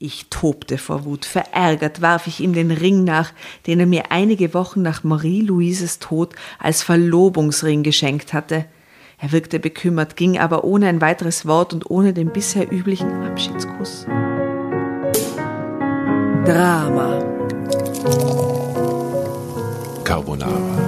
Ich tobte vor Wut. Verärgert warf ich ihm den Ring nach, den er mir einige Wochen nach Marie-Louises Tod als Verlobungsring geschenkt hatte. Er wirkte bekümmert, ging aber ohne ein weiteres Wort und ohne den bisher üblichen Abschiedskuss. Drama. Carbonara.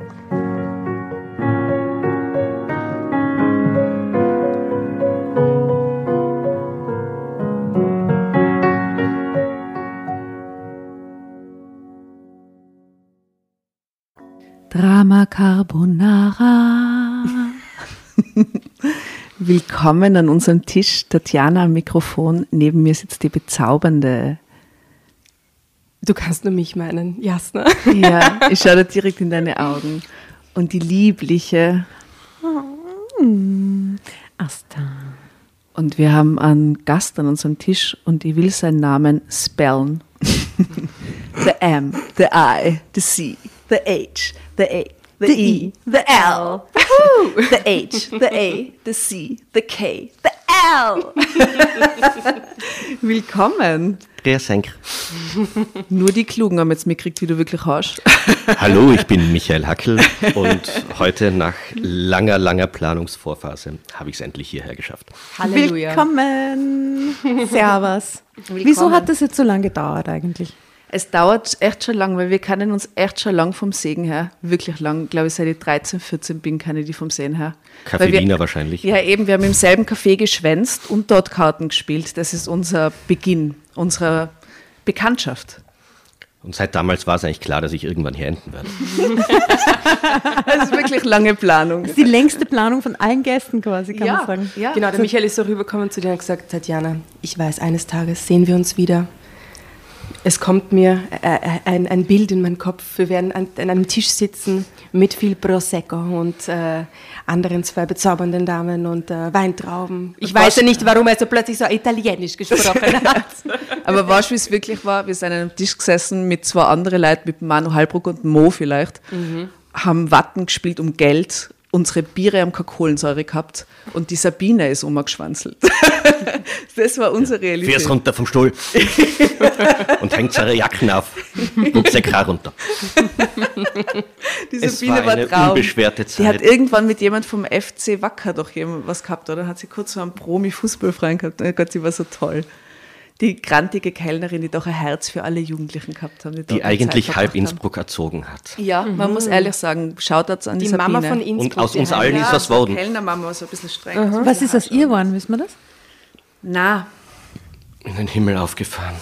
Drama Carbonara. Willkommen an unserem Tisch. Tatjana am Mikrofon. Neben mir sitzt die bezaubernde. Du kannst nur mich meinen, Jasna. Ja, ich schaue dir direkt in deine Augen. Und die liebliche Asta. Und wir haben einen Gast an unserem Tisch und ich will seinen Namen spellen. the M, the I, the C, the H, the A, the, E, the L, the H, the A, the C, the K, the L. Willkommen. Grüß Nur die Klugen haben jetzt mitgekriegt, wie du wirklich hast. Hallo, ich bin Michael Hackel und heute nach langer, langer Planungsvorphase habe ich es endlich hierher geschafft. Halleluja. Willkommen. Servus. Wieso hat das jetzt so lange gedauert eigentlich? Es dauert echt schon lang, weil wir kennen uns echt schon lang vom Segen her. Wirklich lang. Ich glaube, seit ich 13, 14 bin, kenne ich die vom Sehen her. Café Wiener wahrscheinlich. Ja, eben, wir haben im selben Café geschwänzt und dort Karten gespielt. Das ist unser Beginn, unserer Bekanntschaft. Und seit damals war es eigentlich klar, dass ich irgendwann hier enden werde. Das ist wirklich lange Planung. Das ist die längste Planung von allen Gästen quasi, kann Ja, man sagen. ja. Genau, der Michael ist so rübergekommen zu dir und hat gesagt, Tatjana, ich weiß, eines Tages sehen wir uns wieder. Es kommt mir äh, äh, ein, ein Bild in meinen Kopf. Wir werden an, an einem Tisch sitzen mit viel Prosecco und äh, anderen zwei bezaubernden Damen und äh, Weintrauben. Ich weiß ja nicht, warum er so plötzlich so italienisch gesprochen hat. Aber weißt du, wie es wirklich war? Wir sind an einem Tisch gesessen mit zwei anderen Leuten, mit Manu Halbruck und Mo vielleicht, haben Watten gespielt um Geld. Unsere Biere haben keine Kohlensäure gehabt und die Sabine ist umgeschwanzelt. das war unsere Realität. Fährst runter vom Stuhl und hängt seine Jacken auf. Rucksack auch runter. Die Es Sabine war war, eine Traum. unbeschwerte Die hat Zeit. irgendwann mit jemand vom FC Wacker doch jemand was gehabt, oder? Hat sie kurz so einen Promi-Fußballfreund gehabt. Oh Gott, sie war so toll. Die grantige Kellnerin, die doch ein Herz für alle Jugendlichen gehabt haben. Die dort eigentlich halb verbracht haben. Innsbruck erzogen hat. Ja, man muss ehrlich sagen, Shoutouts an die, Die Sabine. Mama von Innsbruck. Und aus die uns allen ist was geworden. Kellnermama war so ein bisschen streng. Was ist aus ihr geworden, wissen wir das? Na, In den Himmel aufgefahren.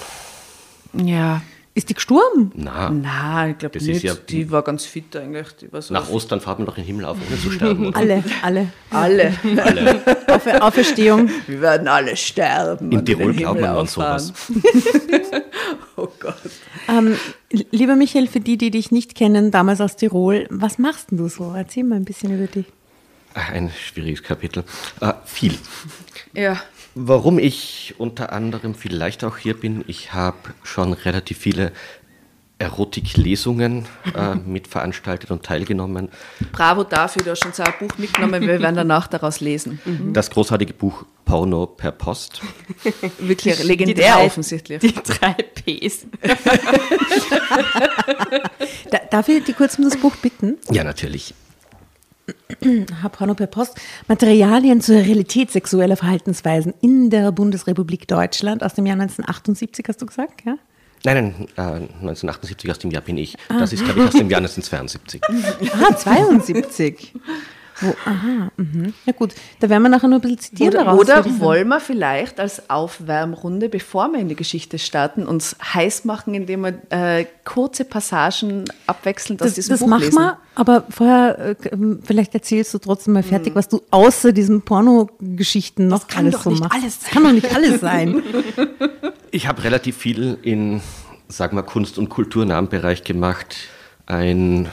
ja. Ist die gestorben? Na, Na, ich glaube nicht. ja- die war ganz fit eigentlich. Die war so nach Ostern fahrt man doch in den Himmel auf, ohne zu sterben. oder? Alle, alle. alle. Alle. Aufer Auferstehung. Wir werden alle sterben. In und Tirol den glaubt Himmel man an sowas. Oh Gott. Ähm, lieber Michael, für die, die dich nicht kennen, damals aus Tirol, was machst denn du so? Erzähl mal ein bisschen über dich. Ein schwieriges Kapitel. Äh, viel. Ja. Warum ich unter anderem vielleicht auch hier bin, ich habe schon relativ viele Erotiklesungen äh, mitveranstaltet und teilgenommen. Bravo dafür, du hast schon so ein Buch mitgenommen, wir werden danach daraus lesen. Das großartige Buch Porno per Post. Wirklich Die legendär drei- offensichtlich. Die drei Ps. Da, darf ich dich kurz um das Buch bitten? Ja, natürlich. Porno per Post, Materialien zur Realität sexueller Verhaltensweisen in der Bundesrepublik Deutschland aus dem Jahr 1978, hast du gesagt, ja? Nein, nein, äh, 1978 aus dem Jahr bin ich. Das ist, glaube ich, aus dem Jahr 1972. Ah, 72. Wo, aha, mhm. ja gut, da werden wir nachher nur ein bisschen zitieren Oder, daraus, oder wollen wir vielleicht als Aufwärmrunde, bevor wir in die Geschichte starten, uns heiß machen, indem wir äh, kurze Passagen abwechselnd aus Das, diesem das Buch machen lesen? wir, aber vorher, äh, ähm, vielleicht erzählst du trotzdem mal Mhm. fertig, was du außer diesen Pornogeschichten noch kann alles doch so nicht machst. alles Das kann doch nicht alles sein. Ich habe relativ viel in, sagen wir, Kunst- und kulturnahen Bereich gemacht. Ein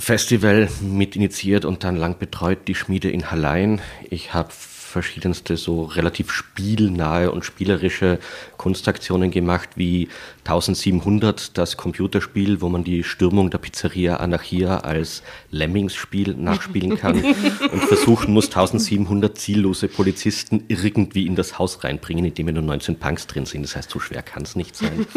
Festival mit initiiert und dann lang betreut, die Schmiede in Hallein. Ich habe verschiedenste so relativ spielnahe und spielerische Kunstaktionen gemacht, wie 1700, das Computerspiel, wo man die Stürmung der Pizzeria Anarchia als Lemmings-Spiel nachspielen kann und versuchen muss, 1700 ziellose Polizisten irgendwie in das Haus reinbringen, in dem nur 19 Punks drin sind. Das heißt, so schwer kann es nicht sein.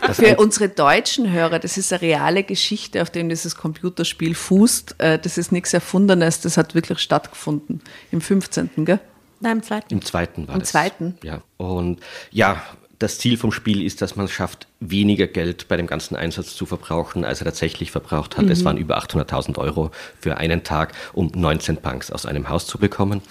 Das Für unsere deutschen Hörer, das ist eine reale Geschichte, auf dem dieses Computerspiel fußt. Äh, Das ist nichts Erfundenes, das hat wirklich stattgefunden. Im 15., gell? Nein, im zweiten. Im zweiten war Im das. zweiten? Ja. Und ja, das Ziel vom Spiel ist, dass man es schafft, weniger Geld bei dem ganzen Einsatz zu verbrauchen, als er tatsächlich verbraucht hat. Mhm. Es waren über 800.000 Euro für einen Tag, um 19 Punks aus einem Haus zu bekommen.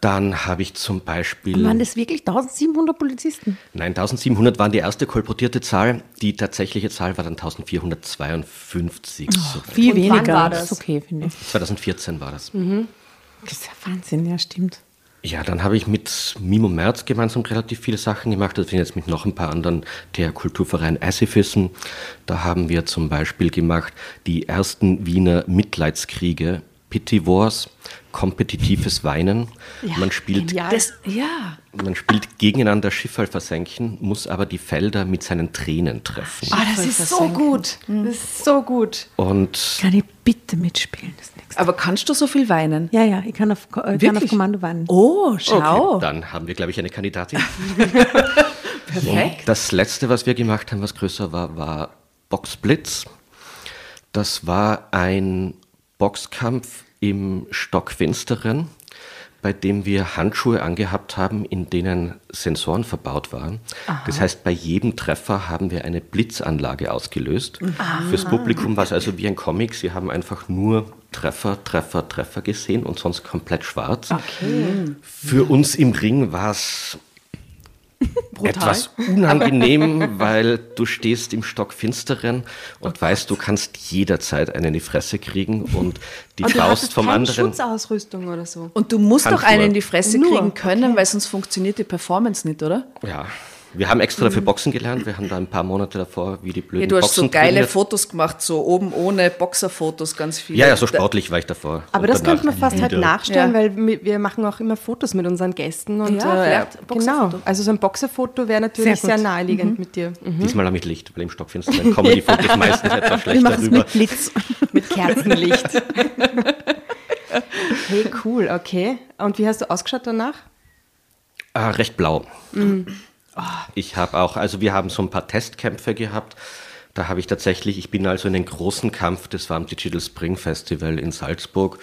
Dann habe ich zum Beispiel. Waren das wirklich 1700 Polizisten? Nein, 1700 waren die erste kolportierte Zahl. Die tatsächliche Zahl war dann 1452. So, Viel Und wann weniger. war Das okay, finde ich. 2014 war das. Das ist ja Wahnsinn, ja, stimmt. Ja, dann habe ich mit Mimo Merz gemeinsam relativ viele Sachen gemacht. Das sind jetzt mit noch ein paar anderen der Kulturverein Acifism. Da haben wir zum Beispiel gemacht die ersten Wiener Mitleidskriege, Pity Wars, kompetitives Weinen. man spielt. Das, ja. man spielt gegeneinander Schiffe versenken, muss aber die Felder mit seinen Tränen treffen. Ah, das ist so gut. Das ist so gut. Und Kann ich bitte mitspielen das nächste? Aber kannst du so viel weinen? Ja, ja, ich kann auf, äh, kann auf? Kommando weinen. Oh, schau. dann haben wir, glaube ich, eine Kandidatin. Perfekt. Das letzte, was wir gemacht haben, was größer war, war Boxblitz. Das war ein Boxkampf im Stockfinsteren, bei dem wir Handschuhe angehabt haben, in denen Sensoren verbaut waren. Das heißt, bei jedem Treffer haben wir eine Blitzanlage ausgelöst. Fürs Publikum war es also wie ein Comic. Sie haben einfach nur Treffer, Treffer, Treffer gesehen und sonst komplett schwarz. Für uns im Ring war es etwas unangenehm, weil du stehst im Stockfinsteren und weißt, du kannst jederzeit einen in die Fresse kriegen und die Und du Faust vom keine anderen. Schutzausrüstung oder so. Und du musst doch einen in die Fresse Nur, kriegen können, weil sonst funktioniert die Performance nicht, oder? Ja, wir haben extra dafür Boxen gelernt. Wir haben da ein paar Monate davor, wie die blöden Ja, du hast Boxen so geile trainiert. Fotos gemacht, so oben ohne Boxerfotos, ganz viele. Ja, ja, so sportlich war ich davor. Aber Und das könnte man fast halt nachstellen, Ja. weil wir machen auch immer Fotos mit unseren Gästen. Und, Ja, äh, vielleicht genau. Also so ein Boxerfoto wäre natürlich Sehr sehr, naheliegend mit dir. Mhm. Diesmal habe ich Licht, weil im Stockfinsteren kommen die Fotos meistens etwas Wir schlechter machen es rüber. mit Blitz. Mit Kerzenlicht. hey, cool, okay. Und wie hast du ausgeschaut danach? Ah, recht blau. Mhm. Ich habe auch, also wir haben so ein paar Testkämpfe gehabt. Da habe ich tatsächlich, ich bin also in den großen Kampf, das war am Digital Spring Festival in Salzburg.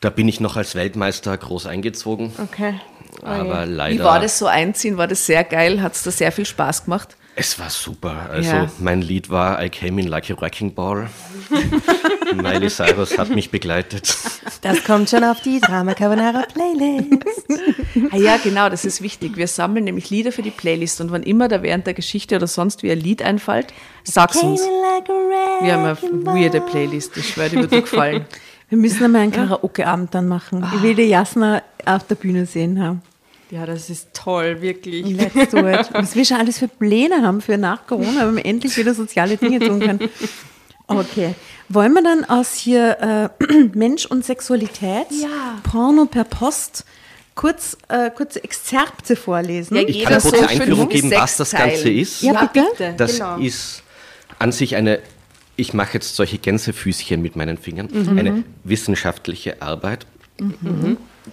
Da bin ich noch als Weltmeister groß eingezogen. Okay. Oh Aber leider. Wie war das so einziehen? War das sehr geil? Hat es da sehr viel Spaß gemacht? Es war super. Also Ja. mein Lied war I Came in Like a Wrecking Ball. Miley Cyrus hat mich begleitet. Das kommt schon auf die Drama Carbonara Playlist. Ah ja, genau, das ist wichtig. Wir sammeln nämlich Lieder für die Playlist und wann immer da während der Geschichte oder sonst wie ein Lied einfällt, sag's uns. Wir haben eine weirde Playlist, ich schwöre, die wird dir gefallen. Wir müssen einmal einen Karaoke-Abend dann machen. Ich will die Jasna auf der Bühne sehen haben. Ja, das ist toll, wirklich. Let's do it. Was wir schon alles für Pläne haben für nach Corona, wenn wir endlich wieder soziale Dinge tun können. Okay. Wollen wir dann aus hier äh, Mensch und Sexualität, Ja. Porno per Post, kurz, äh, kurze Exzerpte vorlesen? Ja, Ich kann eine kurze so fünf Einführung geben, was das Ganze ist. Ja, bitte. Das genau. ist an sich eine, ich mache jetzt solche Gänsefüßchen mit meinen Fingern, Mhm. eine wissenschaftliche Arbeit.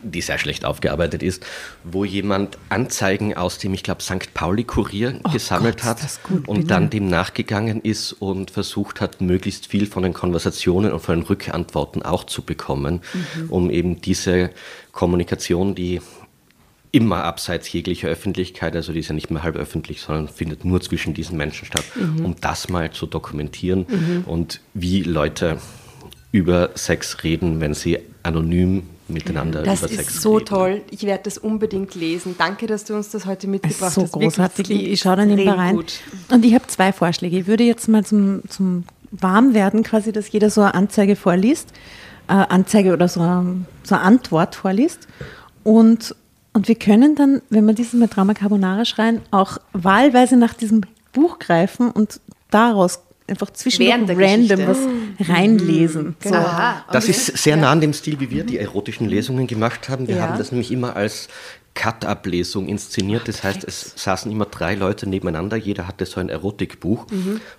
Die sehr schlecht aufgearbeitet ist, wo jemand Anzeigen aus dem, ich glaube, St. Pauli-Kurier gesammelt Gott, hat und bitte. dann dem nachgegangen ist und versucht hat, möglichst viel von den Konversationen und von den Rückantworten auch zu bekommen, um eben diese Kommunikation, die immer abseits jeglicher Öffentlichkeit, also die ist ja nicht mehr halb öffentlich, sondern findet nur zwischen diesen Menschen statt, um das mal zu dokumentieren und wie Leute über Sex reden, wenn sie anonym miteinander Das über Sex ist so reden. toll. Ich werde das unbedingt lesen. Danke, dass du uns das heute Es mitgebracht ist so hast. Wirklich, großartig. Ich, ich schaue dann extrem rein. Gut. Und ich habe zwei Vorschläge. Ich würde jetzt mal zum, zum Warmwerden quasi, dass jeder so eine Anzeige vorliest, äh, Anzeige oder so eine, so eine Antwort vorliest. Und, und wir können dann, wenn wir dieses Mal Drama Carbonara schreien, auch wahlweise nach diesem Buch greifen und daraus einfach der random Geschichte. was reinlesen. So. Aha. Das ist sehr nah an dem Stil, wie wir die erotischen Lesungen gemacht haben. Wir Ja. haben das nämlich immer als Cut-Up-Lesung inszeniert. Das heißt, es saßen immer drei Leute nebeneinander, jeder hatte so ein Erotikbuch.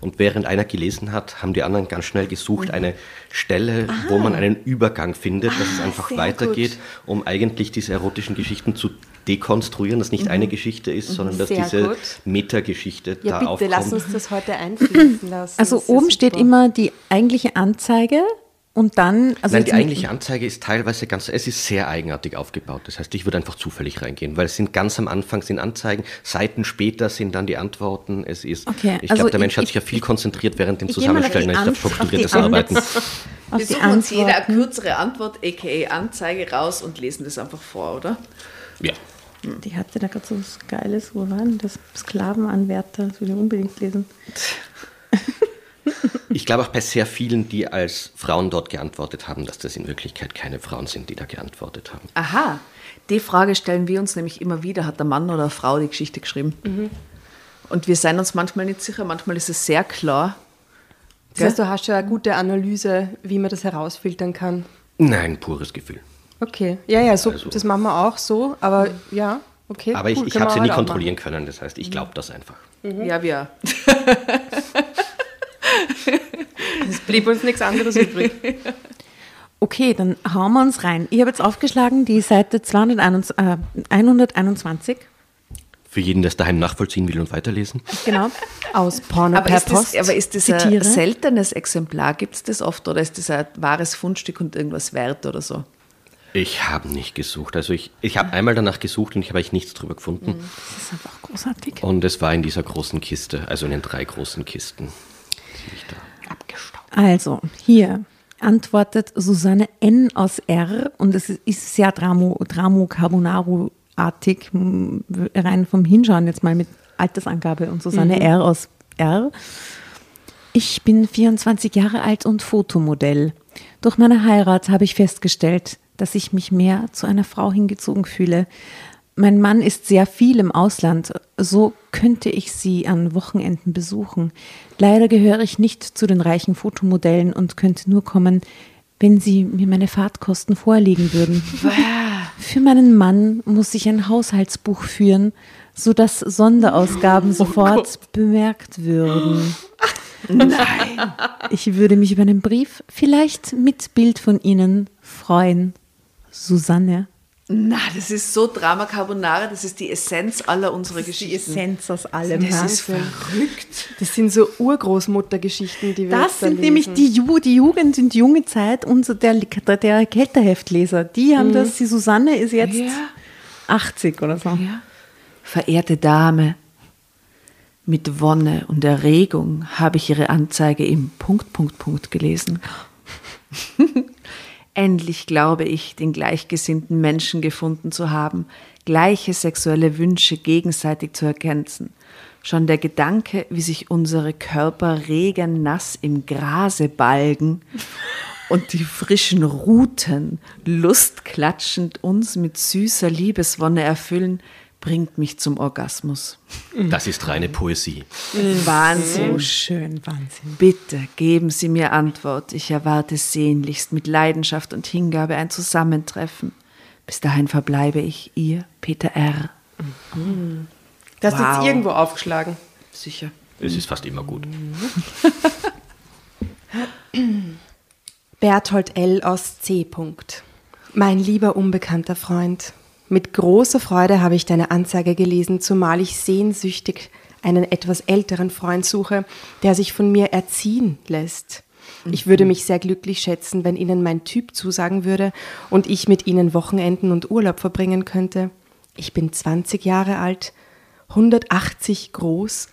Und während einer gelesen hat, haben die anderen ganz schnell gesucht, eine Stelle, wo man einen Übergang findet, dass es einfach sehr weitergeht, um eigentlich diese erotischen Geschichten zu dekonstruieren, dass nicht eine Geschichte ist, sondern dass Sehr diese gut. Metageschichte Ja, da bitte, aufkommt. lass uns das heute einfließen lassen. Also oben steht immer die eigentliche Anzeige und dann, also Nein, die eigentliche Anzeige ist teilweise ganz, es ist sehr eigenartig aufgebaut. Das heißt, ich würde einfach zufällig reingehen, weil es sind ganz am Anfang sind Anzeigen, Seiten später sind dann die Antworten. Es ist, Okay, ich also glaube, der Mensch ich- hat sich ja viel konzentriert während dem Zusammenstellen. die strukturiertes Arbeiten. Wir suchen uns jeder eine kürzere Antwort, aka Anzeige, raus und lesen das einfach vor, oder? Ja. Die hatte da gerade so was Geiles, wo war denn das? Sklavenanwärter, das will ich unbedingt lesen. Ich glaube auch bei sehr vielen, die als Frauen dort geantwortet haben, dass das in Wirklichkeit keine Frauen sind, die da geantwortet haben. Aha, die Frage stellen wir uns nämlich immer wieder, hat der Mann oder eine Frau die Geschichte geschrieben? Und wir sind uns manchmal nicht sicher, manchmal ist es sehr klar. Das heißt, du hast schon eine gute Analyse, wie man das herausfiltern kann. Nein, pures Gefühl. Okay. Ja, ja, so, Also- das machen wir auch so, aber ja, okay. Aber ich, cool, ich können habe sie nie kontrollieren können. Das heißt, ich glaube das einfach. Ja, wir. Es blieb uns nichts anderes übrig. Okay, dann hauen wir uns rein. Ich habe jetzt aufgeschlagen die Seite 221, äh, 121. Für jeden, der es daheim nachvollziehen will und weiterlesen. Genau. Aus Porno Aber per ist, das, Post. aber ist das ein Zitiere. seltenes Exemplar? Gibt es das oft oder ist das ein wahres Fundstück und irgendwas wert oder so? Ich habe nicht gesucht. Also ich, ich habe einmal danach gesucht und ich habe eigentlich nichts drüber gefunden. Das ist einfach großartig. Und es war in dieser großen Kiste, also in den drei großen Kisten. Ich da Also, hier antwortet Susanne N. aus R. Und es ist- sehr Dramo, Dramo Carbonaro-artig, m, rein vom Hinschauen jetzt mal mit Altersangabe und Susanne R. aus R. Ich bin 24 Jahre alt und Fotomodell. Durch meine Heirat habe ich festgestellt, dass ich mich mehr zu einer Frau hingezogen fühle. Mein Mann ist sehr viel im Ausland, so könnte ich sie an Wochenenden besuchen. Leider gehöre ich nicht zu den reichen Fotomodellen und könnte nur kommen, wenn sie mir meine Fahrtkosten vorlegen würden. Für meinen Mann muss ich ein Haushaltsbuch führen, sodass Sonderausgaben sofort bemerkt würden. Nein. Ich würde mich über einen Brief, vielleicht mit Bild von Ihnen, freuen. Susanne. Na, das ist so Drama Carbonara, das ist die Essenz aller unserer Die Geschichten. Essenz aus allem. Das ist verrückt. Das sind so Urgroßmuttergeschichten, die wir Das jetzt da sind nämlich die, Ju die Jugend und junge Zeit unser, der, der Kälterheftleser. Die haben das, die Susanne ist jetzt Ja. 80 oder so. Ja. Verehrte Dame, mit Wonne und Erregung habe ich Ihre Anzeige im Punkt, Punkt, Punkt gelesen. Endlich glaube ich, den gleichgesinnten Menschen gefunden zu haben, gleiche sexuelle Wünsche gegenseitig zu ergänzen. Schon der Gedanke, wie sich unsere Körper regennass im Grase balgen und die frischen Ruten lustklatschend uns mit süßer Liebeswonne erfüllen, bringt mich zum Orgasmus. Das ist reine Poesie. Wahnsinn. So schön, Wahnsinn. Bitte geben Sie mir Antwort. Ich erwarte sehnlichst mit Leidenschaft und Hingabe ein Zusammentreffen. Bis dahin verbleibe ich Ihr Peter R. Das ist Wow. jetzt irgendwo aufgeschlagen. Sicher. Es ist fast immer gut. Berthold L. aus C. Mein lieber unbekannter Freund, mit großer Freude habe ich deine Anzeige gelesen, zumal ich sehnsüchtig einen etwas älteren Freund suche, der sich von mir erziehen lässt. Ich würde mich sehr glücklich schätzen, wenn Ihnen mein Typ zusagen würde und ich mit Ihnen Wochenenden und Urlaub verbringen könnte. Ich bin 20 Jahre alt, 180 groß,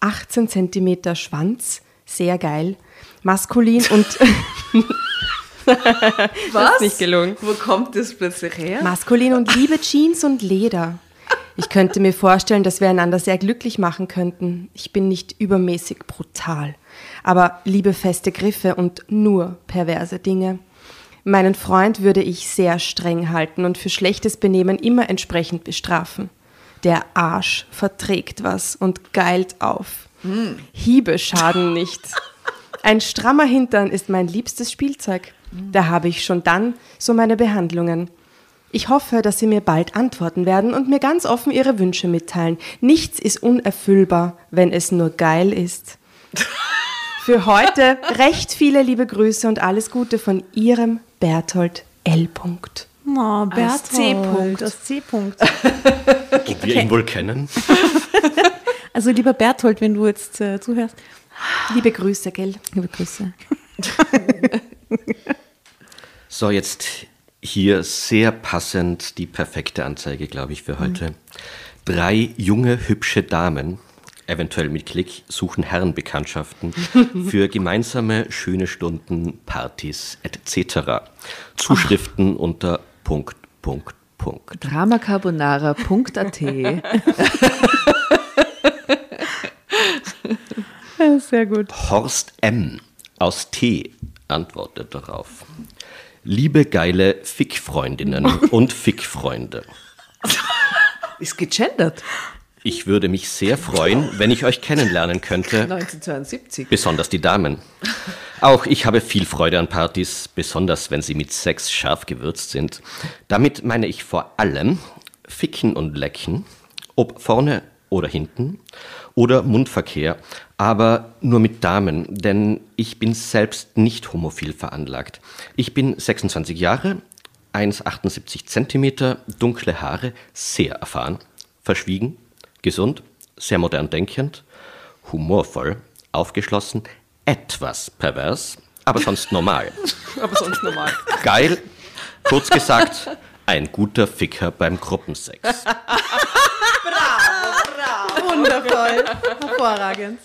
18 Zentimeter Schwanz, sehr geil, maskulin und Was? ist nicht gelungen. Wo kommt das plötzlich her? maskulin und liebe Jeans und Leder. Ich könnte mir vorstellen, dass wir einander sehr glücklich machen könnten. Ich bin nicht übermäßig brutal, aber liebe feste Griffe und nur perverse Dinge. Meinen Freund würde ich sehr streng halten und für schlechtes Benehmen immer entsprechend bestrafen. Der Arsch verträgt was und geilt auf. Hiebe schaden nicht. Ein strammer Hintern ist mein liebstes Spielzeug. Da habe ich schon dann so meine Behandlungen. Ich hoffe, dass Sie mir bald antworten werden und mir ganz offen Ihre Wünsche mitteilen. Nichts ist unerfüllbar, wenn es nur geil ist. Für heute recht viele liebe Grüße und alles Gute von Ihrem Berthold L. Punkt. Oh, Als C-Punkt. Als C-Punkt. Ob wir ihn wohl kennen? Also lieber Berthold, wenn du jetzt äh, zuhörst, Liebe Grüße, gell? liebe Grüße. So, jetzt hier sehr passend die perfekte Anzeige, glaube ich, für heute. Drei junge, hübsche Damen, eventuell mit Klick, suchen Herrenbekanntschaften für gemeinsame schöne Stunden, Partys etc. Zuschriften unter Punkt, Punkt, Punkt. Dramacarbonara.at Sehr gut. Horst M. aus T. antwortet darauf. Liebe geile Fickfreundinnen und Fickfreunde. ist gegendert. Ich würde mich sehr freuen, wenn ich euch kennenlernen könnte, 1972. besonders die Damen. Auch ich habe viel Freude an Partys, besonders wenn sie mit Sex scharf gewürzt sind. Damit meine ich vor allem Ficken und Lecken, ob vorne oder hinten, oder Mundverkehr, aber nur mit Damen, denn ich bin selbst nicht homophil veranlagt. Ich bin 26 Jahre, 1,78 Zentimeter, dunkle Haare, sehr erfahren, verschwiegen, gesund, sehr modern denkend, humorvoll, aufgeschlossen, etwas pervers, aber sonst normal. Aber sonst normal. Geil, kurz gesagt, ein guter Ficker beim Gruppensex. Wundervoll. Hervorragend.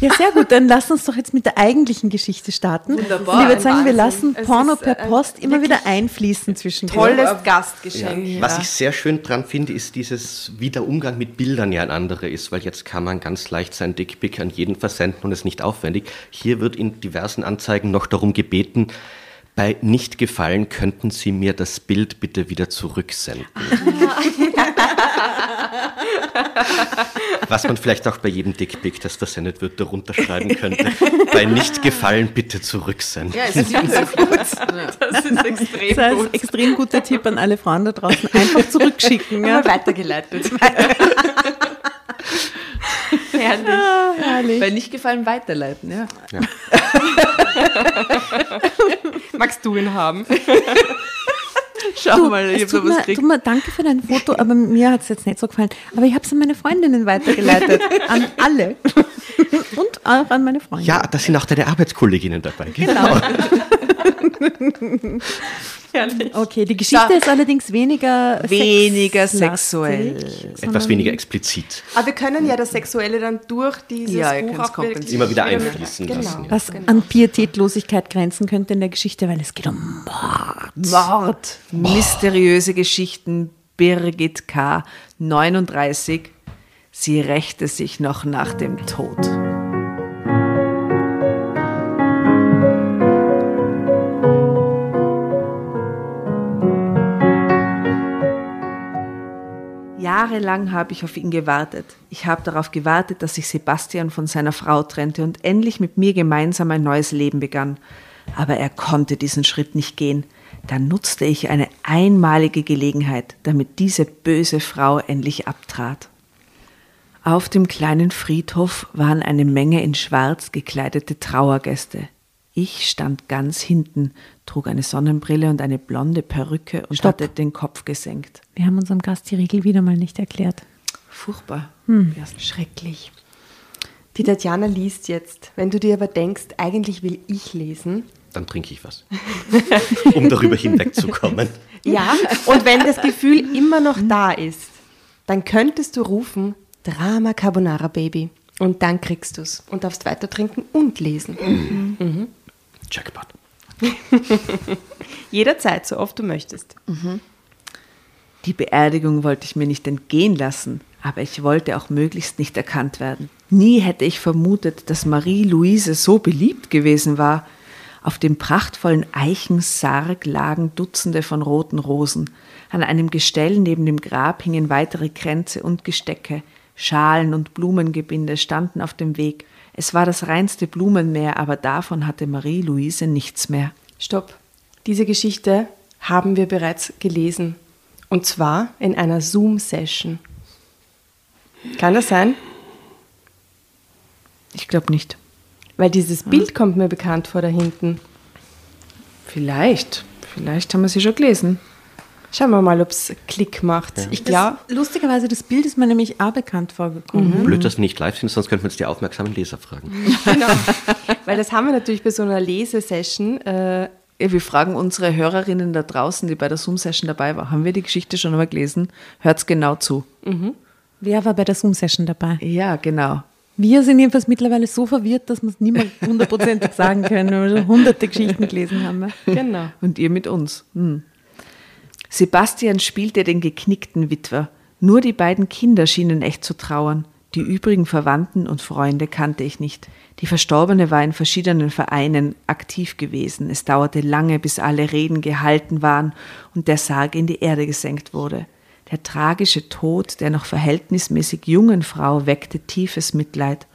Ja, sehr gut. Dann lass uns doch jetzt mit der eigentlichen Geschichte starten. Wunderbar. Und ich würde sagen, wir lassen Es Porno ist, per äh, Post immer wieder einfließen zwischen Tolles Gastgeschenk. Was ich sehr schön dran finde, ist dieses, wie der Umgang mit Bildern ja ein anderer ist, weil jetzt kann man ganz leicht sein Dickpick an jeden versenden und ist nicht aufwendig. Hier wird in diversen Anzeigen noch darum gebeten, bei nicht gefallen könnten Sie mir das Bild bitte wieder zurücksenden. Was man vielleicht auch bei jedem Dickpick, das versendet wird, darunter schreiben könnte. bei nicht gefallen bitte zurücksenden. Ja, es ist gut. Das ist extrem Das ist ein extrem guter Tipp an alle Frauen da draußen. Einfach zurückschicken. Ja. Weitergeleitet. Herrlich. Herrlich. Bei nicht gefallen weiterleiten, ja. Magst du ihn haben? Schau Du, mal, ich es hab tut, da was gekriegt. tut mir, danke für dein Foto, aber mir hat es jetzt nicht so gefallen. Aber ich habe es an meine Freundinnen weitergeleitet. an alle. Und auch an meine Freunde. Ja, da sind auch deine Arbeitskolleginnen dabei. Genau. Herrlich. Okay, die Geschichte So. ist allerdings weniger Weniger sexuell. Etwas weniger explizit. Aber wir können ja das Sexuelle dann durch dieses Ja, Buch auch kompensieren. Immer wieder einfließen genau. lassen, ja. Was an Pietätlosigkeit grenzen könnte in der Geschichte, weil es geht um Mord. Mord. Mysteriöse Geschichten. Birgit K. 39. Sie rächte sich noch nach dem Tod. Jahrelang habe ich auf ihn gewartet. Ich habe darauf gewartet, dass sich Sebastian von seiner Frau trennte und endlich mit mir gemeinsam ein neues Leben begann. Aber er konnte diesen Schritt nicht gehen. Da nutzte ich eine einmalige Gelegenheit, damit diese böse Frau endlich abtrat. Auf dem kleinen Friedhof waren eine Menge in Schwarz gekleidete Trauergäste. Ich stand ganz hinten, trug eine Sonnenbrille und eine blonde Perücke und Stopp. hatte den Kopf gesenkt. Wir haben unserem Gast die Regel wieder mal nicht erklärt. Furchtbar. Ja, schrecklich. Die Tatjana liest jetzt. Wenn du dir aber denkst, eigentlich will ich lesen. Dann trinke ich was, um darüber hinwegzukommen. Ja, und wenn das Gefühl immer noch da ist, dann könntest du rufen, Drama Carbonara Baby. Und dann kriegst du es und darfst weiter trinken und lesen. Jackpot. Jederzeit, so oft du möchtest. Die Beerdigung wollte ich mir nicht entgehen lassen, aber ich wollte auch möglichst nicht erkannt werden. Nie hätte ich vermutet, dass Marie-Louise so beliebt gewesen war. Auf dem prachtvollen Eichensarg lagen Dutzende von roten Rosen. An einem Gestell neben dem Grab hingen weitere Kränze und Gestecke. Schalen und Blumengebinde standen auf dem Weg. Es war das reinste Blumenmeer, aber davon hatte Marie-Louise nichts mehr. Stopp. Diese Geschichte haben wir bereits gelesen. Und zwar in einer Zoom-Session. Kann das sein? Ich glaube nicht. Weil dieses Bild kommt mir bekannt vor da hinten. Vielleicht. Vielleicht haben wir sie schon gelesen. Schauen wir mal, ob es Klick macht. Ich glaube, Das, lustigerweise, das Bild ist mir nämlich auch bekannt vorgekommen. Blöd, dass wir nicht live sind, sonst könnten wir jetzt die aufmerksamen Leser fragen. genau. Weil das haben wir natürlich bei so einer Lesesession. Äh, Ja, wir fragen unsere Hörerinnen da draußen, die bei der Zoom-Session dabei waren, haben wir die Geschichte schon einmal gelesen? Hört's genau zu. Wer war bei der Zoom-Session dabei? Ja, genau. Wir sind jedenfalls mittlerweile so verwirrt, dass wir es nicht mehr hundertprozentig sagen können, weil wir schon hunderte Geschichten gelesen haben. genau. Und ihr mit uns. Hm. Sebastian spielte den geknickten Witwer. Nur die beiden Kinder schienen echt zu trauern. Die übrigen Verwandten und Freunde kannte ich nicht. Die Verstorbene war in verschiedenen Vereinen aktiv gewesen. Es dauerte lange, bis alle Reden gehalten waren und der Sarg in die Erde gesenkt wurde. Der tragische Tod der noch verhältnismäßig jungen Frau weckte tiefes Mitleid.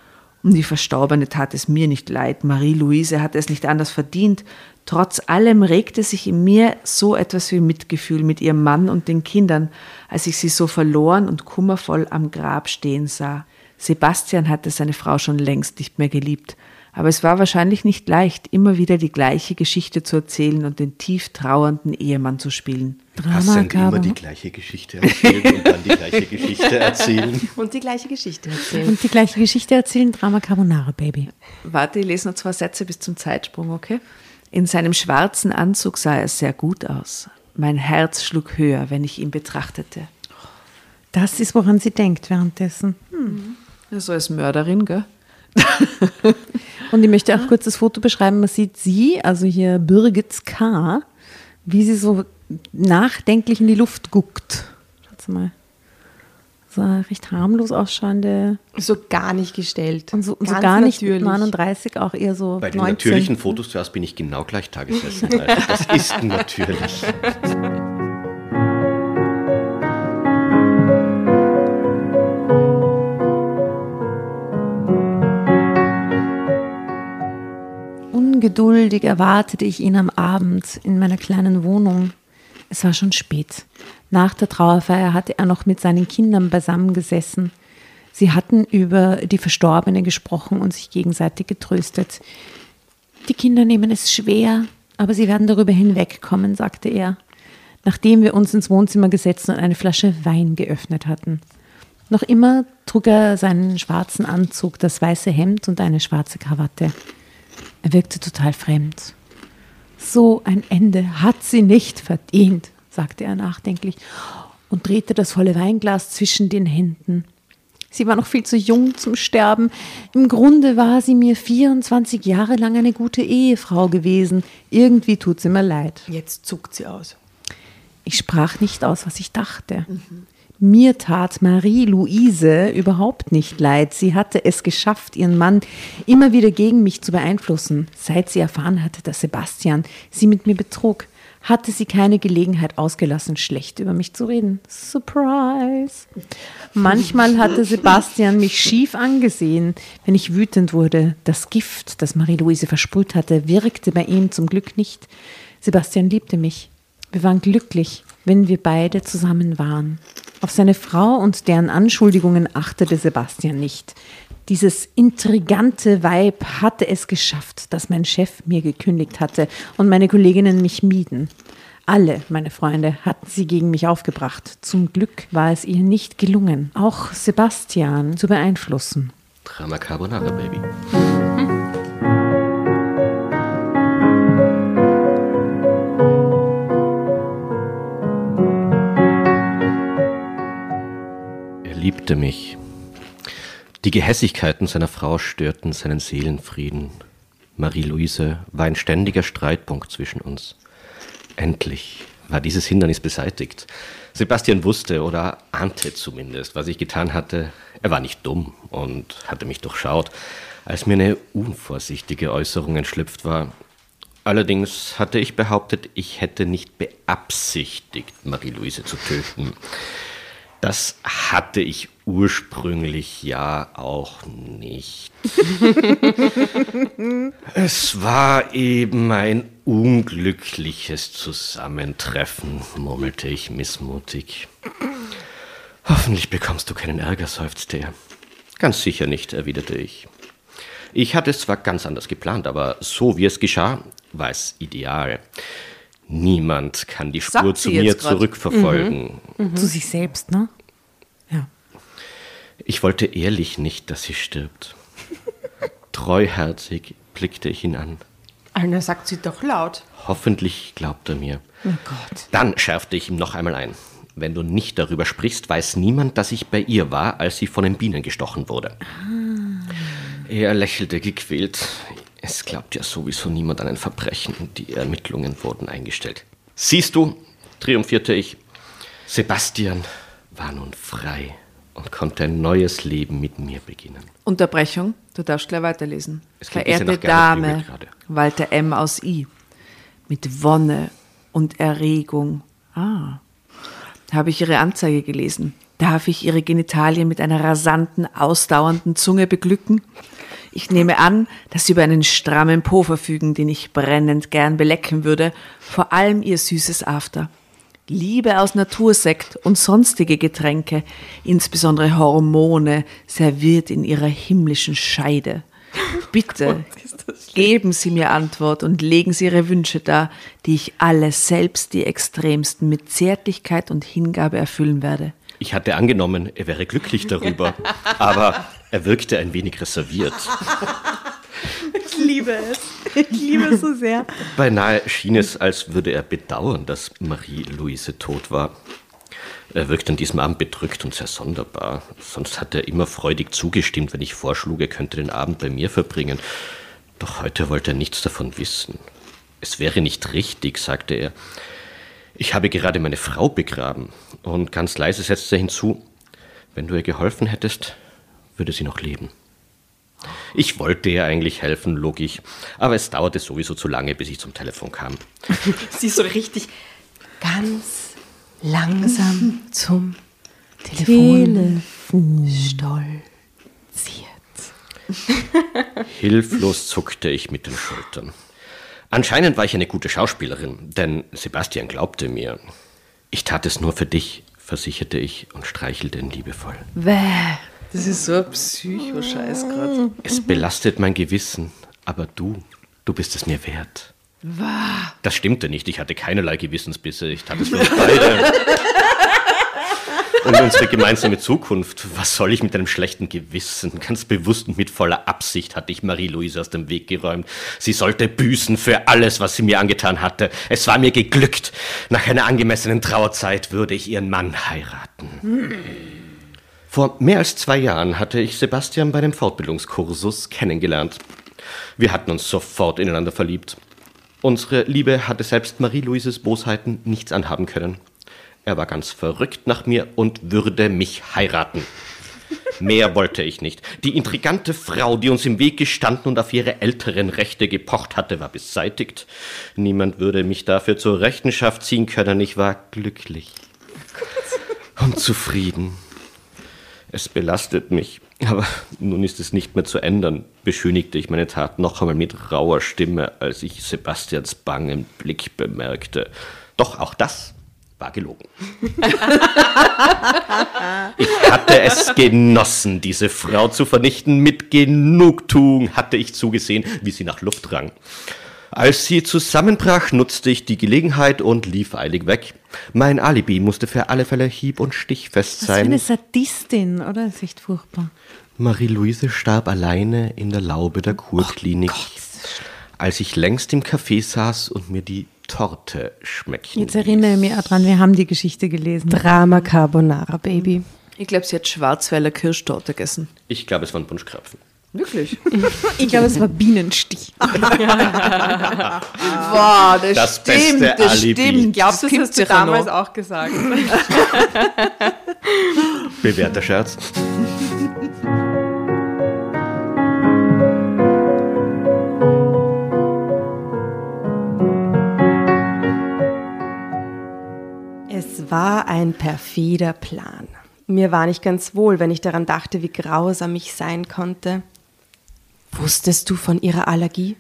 Um die Verstorbene tat es mir nicht leid. Marie-Louise hatte es nicht anders verdient. Trotz allem regte sich in mir so etwas wie Mitgefühl mit ihrem Mann und den Kindern, als ich sie so verloren und kummervoll am Grab stehen sah. Sebastian hatte seine Frau schon längst nicht mehr geliebt. Aber es war wahrscheinlich nicht leicht, immer wieder die gleiche Geschichte zu erzählen und den tief trauernden Ehemann zu spielen. Hast Drama, du denn immer die gleiche Geschichte erzählen und dann die gleiche Geschichte erzählen? Und die gleiche Geschichte erzählen. Und die gleiche Geschichte erzählen, Drama Carbonara Baby. Warte, ich lese noch zwei Sätze bis zum Zeitsprung, okay? In seinem schwarzen Anzug sah er sehr gut aus. Mein Herz schlug höher, wenn ich ihn betrachtete. Das ist, woran sie denkt währenddessen. Ja, so als Mörderin, gell? Und ich möchte auch kurz das Foto beschreiben. Man sieht sie, also hier Birgit K., wie sie so nachdenklich in die Luft guckt. Schaut mal. So eine recht harmlos ausschauende So gar nicht gestellt. und so, so gar nicht natürlich. 39, auch eher so Bei den 19. natürlichen Fotos zuerst bin ich genau gleich Tagessessen. Also das ist natürlich. Ungeduldig erwartete ich ihn am Abend in meiner kleinen Wohnung. Es war schon spät. Nach der Trauerfeier hatte er noch mit seinen Kindern beisammen gesessen. Sie hatten über die Verstorbene gesprochen und sich gegenseitig getröstet. Die Kinder nehmen es schwer, aber sie werden darüber hinwegkommen, sagte er, nachdem wir uns ins Wohnzimmer gesetzt und eine Flasche Wein geöffnet hatten. Noch immer trug er seinen schwarzen Anzug, das weiße Hemd und eine schwarze Krawatte. Er wirkte total fremd. So ein Ende hat sie nicht verdient, sagte er nachdenklich und drehte das volle Weinglas zwischen den Händen. Sie war noch viel zu jung zum Sterben. Im Grunde war sie mir 24 Jahre lang eine gute Ehefrau gewesen. Irgendwie tut sie mir leid. Jetzt zuckt sie aus. Ich sprach nicht aus, was ich dachte. Mir tat Marie-Louise überhaupt nicht leid. Sie hatte es geschafft, ihren Mann immer wieder gegen mich zu beeinflussen. Seit sie erfahren hatte, dass Sebastian sie mit mir betrug, hatte sie keine Gelegenheit ausgelassen, schlecht über mich zu reden. Surprise! Manchmal hatte Sebastian mich schief angesehen, wenn ich wütend wurde. Das Gift, das Marie-Louise versprüht hatte, wirkte bei ihm zum Glück nicht. Sebastian liebte mich. Wir waren glücklich, wenn wir beide zusammen waren. Auf seine Frau und deren Anschuldigungen achtete Sebastian nicht. Dieses intrigante Weib hatte es geschafft, dass mein Chef mir gekündigt hatte und meine Kolleginnen mich mieden. Alle meine Freunde hatten sie gegen mich aufgebracht. Zum Glück war es ihr nicht gelungen, auch Sebastian zu beeinflussen. Drama Carbonara, Baby. Liebte mich. Die Gehässigkeiten seiner Frau störten seinen Seelenfrieden. Marie-Louise war ein ständiger Streitpunkt zwischen uns. Endlich war dieses Hindernis beseitigt. Sebastian wusste oder ahnte zumindest, was ich getan hatte. Er war nicht dumm und hatte mich durchschaut, als mir eine unvorsichtige Äußerung entschlüpft war. Allerdings hatte ich behauptet, ich hätte nicht beabsichtigt, Marie-Louise zu töten. Das hatte ich ursprünglich ja auch nicht. es war eben ein unglückliches Zusammentreffen, murmelte ich missmutig. Hoffentlich bekommst du keinen Ärger, seufzte er. Ganz sicher nicht, erwiderte ich. Ich hatte es zwar ganz anders geplant, aber so wie es geschah, war es ideal. Niemand kann die Spur zu mir grad. zurückverfolgen. Zu sich selbst, ne? Ja. Ich wollte ehrlich nicht, dass sie stirbt. Treuherzig blickte ich ihn an. Anna sagt sie doch laut. Hoffentlich glaubt er mir. Oh Gott. Dann schärfte ich ihm noch einmal ein. Wenn du nicht darüber sprichst, weiß niemand, dass ich bei ihr war, als sie von den Bienen gestochen wurde. Er lächelte gequält. Es glaubt ja sowieso niemand an ein Verbrechen. Die Ermittlungen wurden eingestellt. Siehst du, triumphierte ich, Sebastian war nun frei und konnte ein neues Leben mit mir beginnen. Unterbrechung, du darfst gleich weiterlesen. Verehrte Dame. Walter M. aus I. Mit Wonne und Erregung. Ah, habe ich Ihre Anzeige gelesen. Darf ich Ihre Genitalien mit einer rasanten, ausdauernden Zunge beglücken? Ich nehme an, dass Sie über einen strammen Po verfügen, den ich brennend gern belecken würde, vor allem Ihr süßes After. Liebe aus Natursekt und sonstige Getränke, insbesondere Hormone, serviert in ihrer himmlischen Scheide. Bitte, geben Sie mir Antwort und legen Sie Ihre Wünsche dar, die ich alle selbst die extremsten mit Zärtlichkeit und Hingabe erfüllen werde. Ich hatte angenommen, er wäre glücklich darüber, aber er wirkte ein wenig reserviert. Ich liebe es. Ich liebe es so sehr. Beinahe schien es, als würde er bedauern, dass Marie-Louise tot war. Er wirkte an diesem Abend bedrückt und sehr sonderbar. Sonst hat er immer freudig zugestimmt, wenn ich vorschlug, er könnte den Abend bei mir verbringen. Doch heute wollte er nichts davon wissen. Es wäre nicht richtig, sagte er. Ich habe gerade meine Frau begraben. Und ganz leise setzte er hinzu, wenn du ihr geholfen hättest, würde sie noch leben. Ich wollte ihr eigentlich helfen, log ich. Aber es dauerte sowieso zu lange, bis ich zum Telefon kam. Sie so richtig ganz langsam zum Telefon stolziert. Hilflos zuckte ich mit den Schultern. Anscheinend war ich eine gute Schauspielerin, denn Sebastian glaubte mir. Ich tat es nur für dich, versicherte ich und streichelte ihn liebevoll. Wäh, das ist so ein Psycho-Scheiß gerade. Es belastet mein Gewissen, aber du, du bist es mir wert. Das stimmte nicht, ich hatte keinerlei Gewissensbisse, ich tat es für uns beide. Und unsere gemeinsame Zukunft, was soll ich mit einem schlechten Gewissen? Ganz bewusst und mit voller Absicht hatte ich Marie-Louise aus dem Weg geräumt. Sie sollte büßen für alles, was sie mir angetan hatte. Es war mir geglückt. Nach einer angemessenen Trauerzeit würde ich ihren Mann heiraten. Vor mehr als zwei Jahren hatte ich Sebastian bei dem Fortbildungskursus kennengelernt. Wir hatten uns sofort ineinander verliebt. Unsere Liebe hatte selbst Marie-Louises Bosheiten nichts anhaben können. Er war ganz verrückt nach mir und würde mich heiraten. Mehr wollte ich nicht. Die intrigante Frau, die uns im Weg gestanden und auf ihre älteren Rechte gepocht hatte, war beseitigt. Niemand würde mich dafür zur Rechenschaft ziehen können. Ich war glücklich und zufrieden. Es belastet mich, aber nun ist es nicht mehr zu ändern, beschönigte ich meine Tat noch einmal mit rauer Stimme, als ich Sebastians bangen Blick bemerkte. Doch auch das war gelogen. ich hatte es genossen, diese Frau zu vernichten. Mit Genugtuung hatte ich zugesehen, wie sie nach Luft rang. Als sie zusammenbrach, nutzte ich die Gelegenheit und lief eilig weg. Mein Alibi musste für alle Fälle hieb- und stichfest Was für eine sein. Sadistin, oder? Das ist echt furchtbar. Marie-Louise starb alleine in der Laube der Kurklinik, als ich längst im Café saß und mir die Torte schmeckten. Jetzt erinnere ich mich auch dran, wir haben die Geschichte gelesen. Drama Carbonara, Baby. Ich glaube, sie hat Schwarzwälder Kirschtorte gegessen. Ich glaube, es waren Bunschkrapfen. Wirklich? Ich glaube, es war Bienenstich. Wow, das, Das stimmt, beste das Alibi. stimmt. Glaubst du, das hast du damals noch. auch gesagt? Bewährter Scherz. Es war ein perfider Plan. Mir war nicht ganz wohl, wenn ich daran dachte, wie grausam ich sein konnte. Wusstest du von ihrer Allergie?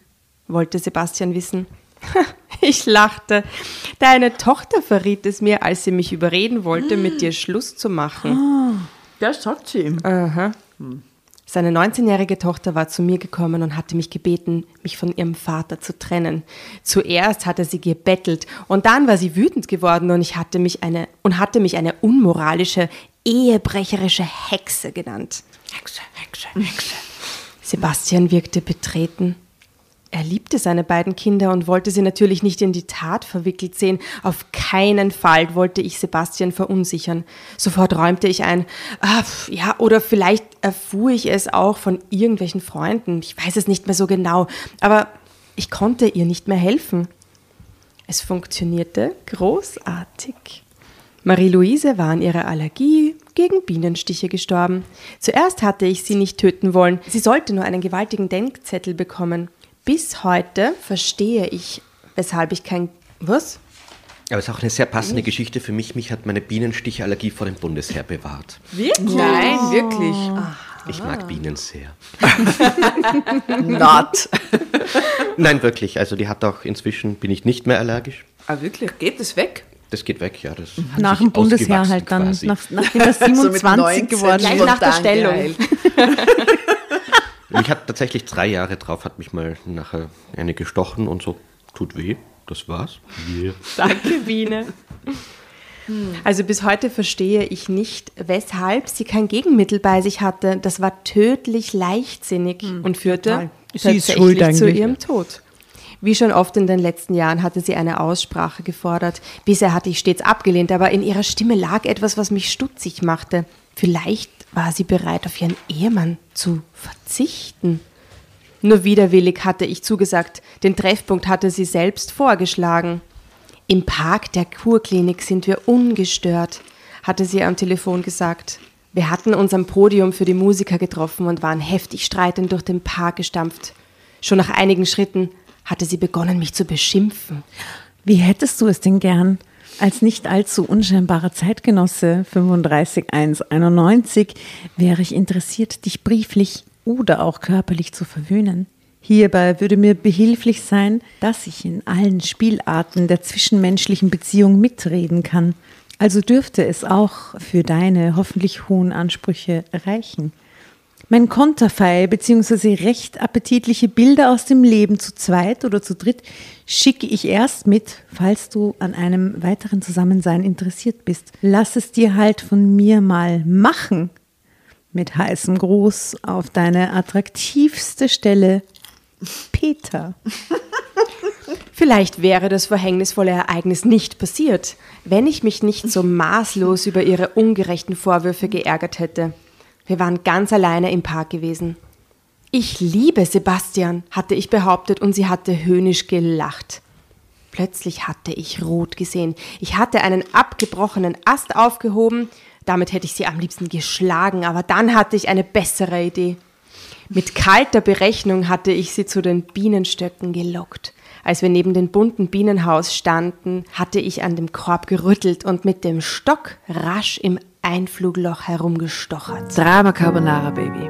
wollte Sebastian wissen. Ich lachte. Deine Tochter verriet es mir, als sie mich überreden wollte, mit dir Schluss zu machen. Das sagt sie ihm. Aha. Seine 19-jährige Tochter war zu mir gekommen und hatte mich gebeten, mich von ihrem Vater zu trennen. Zuerst hatte sie gebettelt und dann war sie wütend geworden und ich hatte mich eine und hatte mich eine unmoralische, ehebrecherische Hexe genannt. Hexe, Hexe, Hexe. Sebastian wirkte betreten. Er liebte seine beiden Kinder und wollte sie natürlich nicht in die Tat verwickelt sehen. Auf keinen Fall wollte ich Sebastian verunsichern. Sofort räumte ich ein, ah, ja, oder vielleicht erfuhr ich es auch von irgendwelchen Freunden. Ich weiß es nicht mehr so genau, aber ich konnte ihr nicht mehr helfen. Es funktionierte großartig. Marie-Louise war an ihrer Allergie gegen Bienenstiche gestorben. Zuerst hatte ich sie nicht töten wollen. Sie sollte nur einen gewaltigen Denkzettel bekommen. Bis heute verstehe ich, weshalb ich kein. Was? Aber es ist auch eine sehr passende Geschichte für mich. Mich hat meine Bienenstichallergie vor dem Bundesheer bewahrt. Nein, wirklich. Ich mag Bienen sehr. Not. Nein, wirklich. Also die hat auch inzwischen, bin ich nicht mehr allergisch. Ah, wirklich? Geht das weg? Das geht weg, ja. Das hat Nach dem Bundesheer halt dann, quasi. nach, nachdem er 27 geworden Gleich ist. nach der Stellung. Mich hat tatsächlich drei Jahre drauf, hat mich mal nachher eine gestochen und so, tut weh. Das war's. Danke, Biene. Also bis heute verstehe ich nicht, weshalb sie kein Gegenmittel bei sich hatte. Das war tödlich leichtsinnig und führte total. Sie ist tatsächlich schuld zu ihrem Tod. Wie schon oft in den letzten Jahren hatte sie eine Aussprache gefordert. Bisher hatte ich stets abgelehnt, aber in ihrer Stimme lag etwas, was mich stutzig machte. Vielleicht war sie bereit, auf ihren Ehemann zu verzichten. Nur widerwillig hatte ich zugesagt. Den Treffpunkt hatte sie selbst vorgeschlagen. Im Park der Kurklinik sind wir ungestört, hatte sie am Telefon gesagt. Wir hatten uns am Podium für die Musiker getroffen und waren heftig streitend durch den Park gestampft. Schon nach einigen Schritten hatte sie begonnen, mich zu beschimpfen. Wie hättest du es denn gern? Als nicht allzu unscheinbarer Zeitgenosse 35191 wäre ich interessiert, dich brieflich oder auch körperlich zu verwöhnen. Hierbei würde mir behilflich sein, dass ich in allen Spielarten der zwischenmenschlichen Beziehung mitreden kann. Also dürfte es auch für deine hoffentlich hohen Ansprüche reichen. Mein Konterfei bzw. recht appetitliche Bilder aus dem Leben zu zweit oder zu dritt schicke ich erst mit, falls du an einem weiteren Zusammensein interessiert bist. Lass es dir halt von mir mal machen. Mit heißem Gruß auf deine attraktivste Stelle, Peter. Vielleicht wäre das verhängnisvolle Ereignis nicht passiert, wenn ich mich nicht so maßlos über ihre ungerechten Vorwürfe geärgert hätte. Wir waren ganz alleine im Park gewesen. Ich liebe Sebastian, hatte ich behauptet und sie hatte höhnisch gelacht. Plötzlich hatte ich rot gesehen. Ich hatte einen abgebrochenen Ast aufgehoben. Damit hätte ich sie am liebsten geschlagen, aber dann hatte ich eine bessere Idee. Mit kalter Berechnung hatte ich sie zu den Bienenstöcken gelockt. Als wir neben dem bunten Bienenhaus standen, hatte ich an dem Korb gerüttelt und mit dem Stock rasch im Einflugloch herumgestochert. Drama Carbonara, Baby.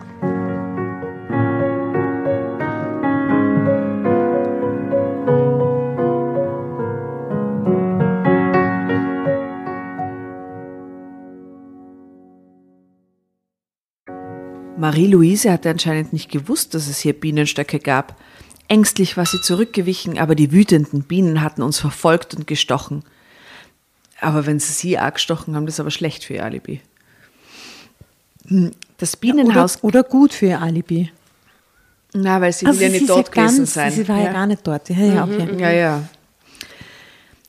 Marie-Louise hatte anscheinend nicht gewusst, dass es hier Bienenstöcke gab. Ängstlich war sie zurückgewichen, aber die wütenden Bienen hatten uns verfolgt und gestochen. Aber wenn sie sie auch gestochen haben, das ist aber schlecht für ihr Alibi. Hm, Das Bienenhaus. Oder, oder gut für ihr Alibi. na, weil sie Also will ja nicht dort gewesen sein. Sie war ja, gar nicht dort. Ja, ja, okay. Ja, ja.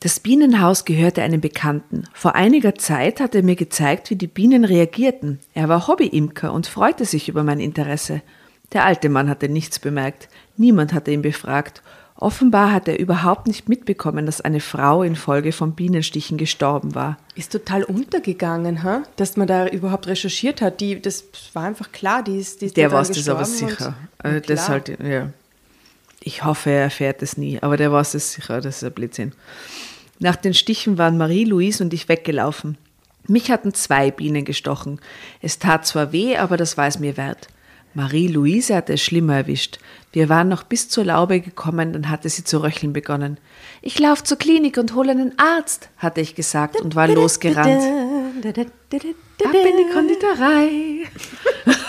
Das Bienenhaus gehörte einem Bekannten. Vor einiger Zeit hat er mir gezeigt, wie die Bienen reagierten. Er war Hobbyimker und freute sich über mein Interesse. Der alte Mann hatte nichts bemerkt. Niemand hatte ihn befragt. Offenbar hat er überhaupt nicht mitbekommen, dass eine Frau infolge von Bienenstichen gestorben war. Ist total untergegangen, ha? dass man da überhaupt recherchiert hat. Die, das war einfach klar, die ist, die ist Der war es aber sicher. und- Äh, das halt, ja. Ich hoffe, er erfährt es nie, aber der war es sicher, das ist ein Blödsinn. Nach den Stichen waren Marie-Louise und ich weggelaufen. Mich hatten zwei Bienen gestochen. Es tat zwar weh, aber das war es mir wert. Marie-Louise hatte es schlimmer erwischt. Wir waren noch bis zur Laube gekommen, dann hatte sie zu röcheln begonnen. Ich lauf zur Klinik und hole einen Arzt, hatte ich gesagt und war losgerannt. Ab in die Konditorei.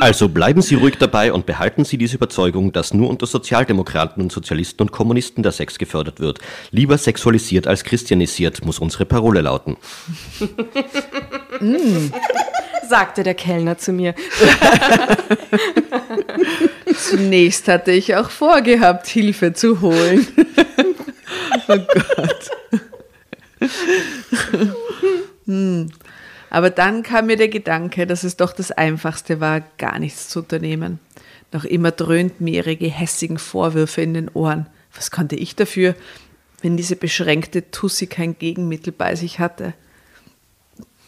Also bleiben Sie ruhig dabei und behalten Sie diese Überzeugung, dass nur unter Sozialdemokraten und Sozialisten und Kommunisten der Sex gefördert wird. Lieber sexualisiert als christianisiert, muss unsere Parole lauten. sagte der Kellner zu mir. Zunächst hatte ich auch vorgehabt, Hilfe zu holen. oh Gott. hm. Aber dann kam mir der Gedanke, dass es doch das Einfachste war, gar nichts zu unternehmen. Noch immer dröhnten mir ihre gehässigen Vorwürfe in den Ohren. Was konnte ich dafür, wenn diese beschränkte Tussi kein Gegenmittel bei sich hatte?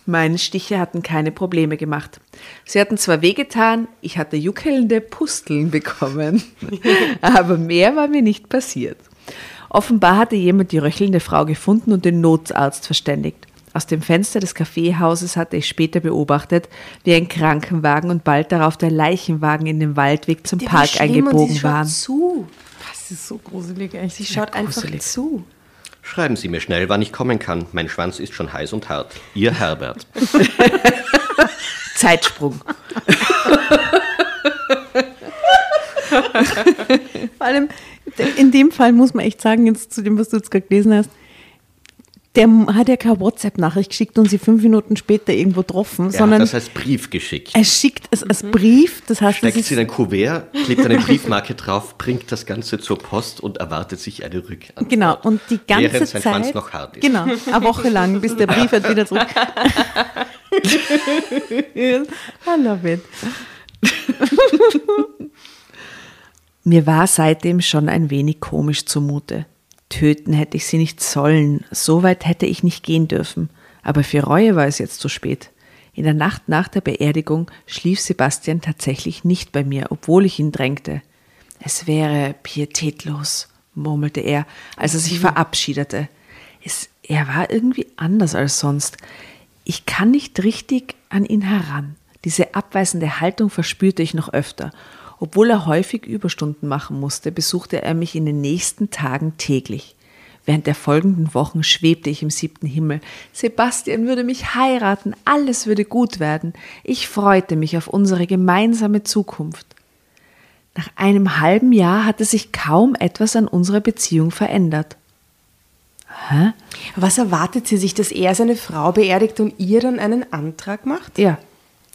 Meine Stiche hatten keine Probleme gemacht. Sie hatten zwar wehgetan, ich hatte juckelnde Pusteln bekommen, aber mehr war mir nicht passiert. Offenbar hatte jemand die röchelnde Frau gefunden und den Notarzt verständigt. Aus dem Fenster des Kaffeehauses hatte ich später beobachtet, wie ein Krankenwagen und bald darauf der Leichenwagen in den Waldweg zum Der war Park und eingebogen sie waren. schaut zu. Das ist so gruselig, echt. Sie schaut einfach gruselig. zu. Schreiben Sie mir schnell, wann ich kommen kann. Mein Schwanz ist schon heiß und hart. Ihr Herbert. Zeitsprung. Vor allem, in dem Fall muss man echt sagen, jetzt zu dem, was du jetzt gerade gelesen hast, der hat ja keine WhatsApp-Nachricht geschickt und sie fünf Minuten später irgendwo getroffen, Ja, sondern das heißt Brief geschickt. er schickt es als Brief, das heißt, Steckt sie in ein Kuvert, klebt eine Briefmarke drauf, bringt das Ganze zur Post und erwartet sich eine Rückantwort. genau, und die ganze Während sein Zeit, Schwanz noch hart ist. genau, eine Woche lang, bis der Brief halt wieder zurück. I love it. Mir war seitdem schon ein wenig komisch zumute. Töten hätte ich sie nicht sollen, so weit hätte ich nicht gehen dürfen. Aber für Reue war es jetzt zu spät. In der Nacht nach der Beerdigung schlief Sebastian tatsächlich nicht bei mir, obwohl ich ihn drängte. Es wäre pietätlos, murmelte er, als er sich verabschiedete. Es, er war irgendwie anders als sonst. Ich kann nicht richtig an ihn heran. Diese abweisende Haltung verspürte ich noch öfter. Obwohl er häufig Überstunden machen musste, besuchte er mich in den nächsten Tagen täglich. Während der folgenden Wochen schwebte ich im siebten Himmel. Sebastian würde mich heiraten, alles würde gut werden. Ich freute mich auf unsere gemeinsame Zukunft. Nach einem halben Jahr hatte sich kaum etwas an unserer Beziehung verändert. Hä? Was erwartet sie sich, dass er seine Frau beerdigt und ihr dann einen Antrag macht? Ja,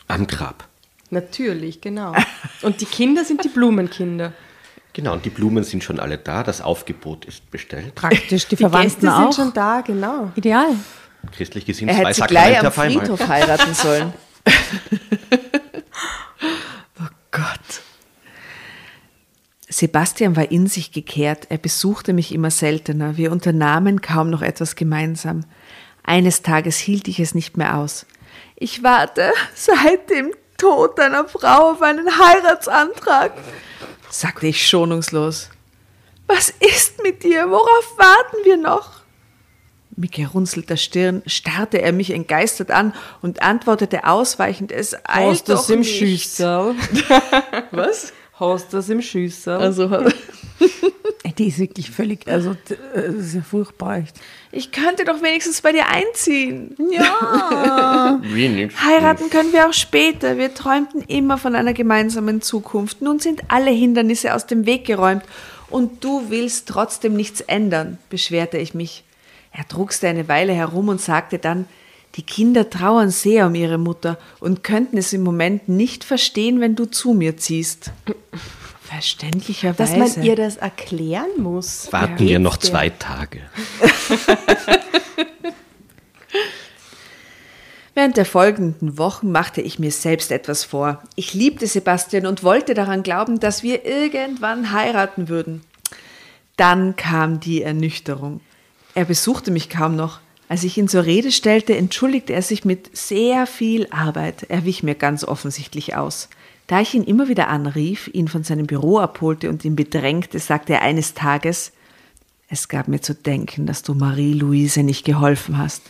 Am Grab. Natürlich, genau. Und die Kinder sind die Blumenkinder. Genau, und die Blumen sind schon alle da. Das Aufgebot ist bestellt. Praktisch, die, Die Verwandten Gäste auch. sind schon da, genau. Ideal. Christlich gesehen Er zwei hätte sie gleich am einmal. Friedhof heiraten sollen. oh Gott. Sebastian war in sich gekehrt. Er besuchte mich immer seltener. Wir unternahmen kaum noch etwas gemeinsam. Eines Tages hielt ich es nicht mehr aus. Ich warte seit dem Tod deiner Frau auf einen Heiratsantrag, sagte ich schonungslos. Was ist mit dir? Worauf warten wir noch? Mit gerunzelter Stirn starrte er mich entgeistert an und antwortete ausweichend, es eilt doch nicht. Schüssel? Was? Hast du das im Schüssel? Also, Die ist wirklich völlig, also äh, das ist ja furchtbar. echt. ich könnte doch wenigstens bei dir einziehen. Ja. Wie nicht? Heiraten können wir auch später. Wir träumten immer von einer gemeinsamen Zukunft. Nun sind alle Hindernisse aus dem Weg geräumt und du willst trotzdem nichts ändern, beschwerte ich mich. Er druckste eine Weile herum und sagte dann, die Kinder trauern sehr um ihre Mutter und könnten es im Moment nicht verstehen, wenn du zu mir ziehst. Verständlicherweise. Dass man ihr das erklären muss. Warten wir noch zwei Tage. Während der folgenden Wochen machte ich mir selbst etwas vor. Ich liebte Sebastian und wollte daran glauben, dass wir irgendwann heiraten würden. Dann kam die Ernüchterung. Er besuchte mich kaum noch. Als ich ihn zur Rede stellte, entschuldigte er sich mit sehr viel Arbeit. Er wich mir ganz offensichtlich aus. Da ich ihn immer wieder anrief, ihn von seinem Büro abholte und ihn bedrängte, sagte er eines Tages, es gab mir zu denken, dass du Marie-Louise nicht geholfen hast.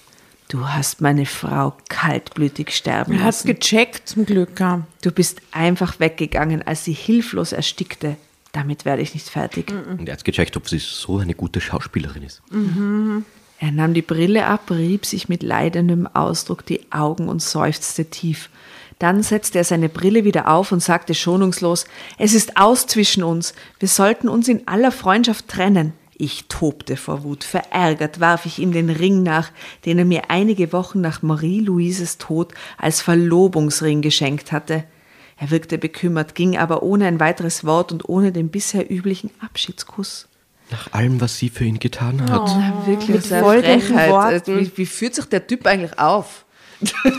Du hast meine Frau kaltblütig sterben Er hat's lassen. gecheckt, zum Glück. Ja. Du bist einfach weggegangen, als sie hilflos erstickte. Damit werde ich nicht fertig. Und er hat gecheckt, ob sie so eine gute Schauspielerin ist. Er nahm die Brille ab, rieb sich mit leidendem Ausdruck die Augen und seufzte tief. Dann setzte er seine Brille wieder auf und sagte schonungslos, es ist aus zwischen uns, wir sollten uns in aller Freundschaft trennen. Ich tobte vor Wut, verärgert warf ich ihm den Ring nach, den er mir einige Wochen nach Marie-Louises Tod als Verlobungsring geschenkt hatte. Er wirkte bekümmert, ging aber ohne ein weiteres Wort und ohne den bisher üblichen Abschiedskuss. Nach allem, was sie für ihn getan hat. Wirklich, Mit das ist eine folgenden Frechheit. Worten. Wie, wie führt sich der Typ eigentlich auf?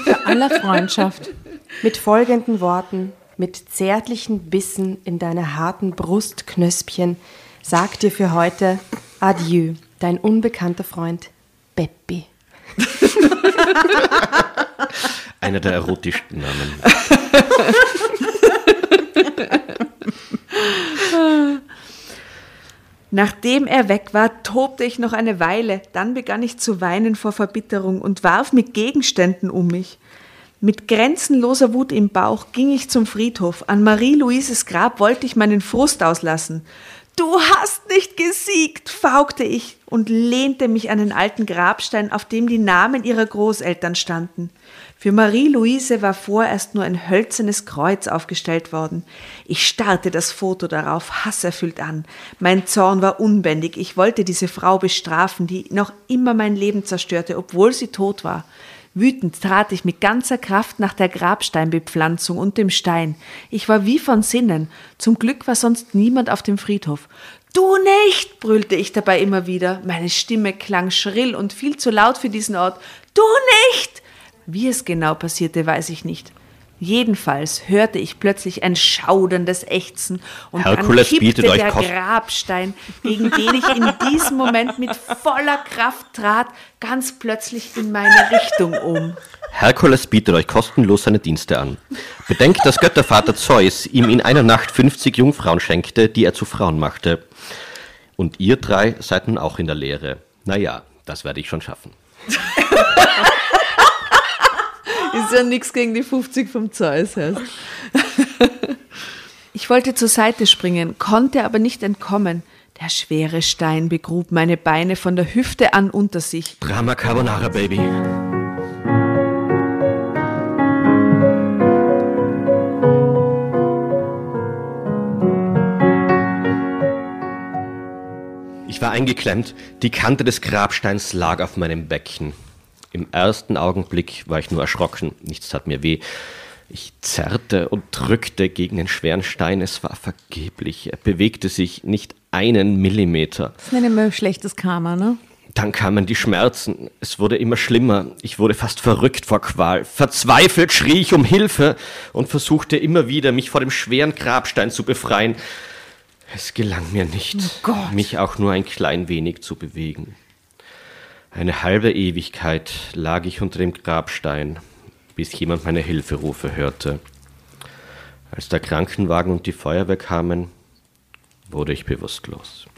Bei aller Freundschaft. Mit folgenden Worten, mit zärtlichen Bissen in deine harten Brustknöspchen, sagt dir für heute Adieu, dein unbekannter Freund Beppi. Einer der erotischsten Namen. Nachdem er weg war, tobte ich noch eine Weile. Dann begann ich zu weinen vor Verbitterung und warf mit Gegenständen um mich. Mit grenzenloser Wut im Bauch ging ich zum Friedhof. An Marie-Louises Grab wollte ich meinen Frust auslassen. Du hast nicht gesiegt, faugte ich und lehnte mich an den alten Grabstein, auf dem die Namen ihrer Großeltern standen. Für Marie-Louise war vorerst nur ein hölzernes Kreuz aufgestellt worden. Ich starrte das Foto darauf hasserfüllt an. Mein Zorn war unbändig. Ich wollte diese Frau bestrafen, die noch immer mein Leben zerstörte, obwohl sie tot war. Wütend trat ich mit ganzer Kraft nach der Grabsteinbepflanzung und dem Stein. Ich war wie von Sinnen. Zum Glück war sonst niemand auf dem Friedhof. Du nicht, brüllte ich dabei immer wieder. Meine Stimme klang schrill und viel zu laut für diesen Ort. Du nicht! Wie es genau passierte, weiß ich nicht. Jedenfalls hörte ich plötzlich ein schauderndes Ächzen und Herkules dann kippte der Grabstein, gegen den ich in diesem Moment mit voller Kraft trat, ganz plötzlich in meine Richtung um. Herkules bietet euch kostenlos seine Dienste an. Bedenkt, dass Göttervater Zeus ihm in einer Nacht 50 Jungfrauen schenkte, die er zu Frauen machte. Und ihr drei seid nun auch in der Lehre. Naja, das werde ich schon schaffen. Ist ja nichts gegen die 50 vom Zeus heißt. Ich wollte zur Seite springen, konnte aber nicht entkommen. Der schwere Stein begrub meine Beine von der Hüfte an unter sich. Drama Carbonara, Baby. Ich war eingeklemmt, die Kante des Grabsteins lag auf meinem Becken. Im ersten Augenblick war ich nur erschrocken, nichts tat mir weh. Ich zerrte und drückte gegen den schweren Stein. Es war vergeblich. Er bewegte sich nicht einen Millimeter. Das ist immer schlechtes Karma, ne? Dann kamen die Schmerzen. Es wurde immer schlimmer. Ich wurde fast verrückt vor Qual. Verzweifelt schrie ich um Hilfe und versuchte immer wieder, mich vor dem schweren Grabstein zu befreien. Es gelang mir nicht, mich auch nur ein klein wenig zu bewegen. Eine halbe Ewigkeit lag ich unter dem Grabstein, bis jemand meine Hilferufe hörte. Als der Krankenwagen und die Feuerwehr kamen, wurde ich bewusstlos.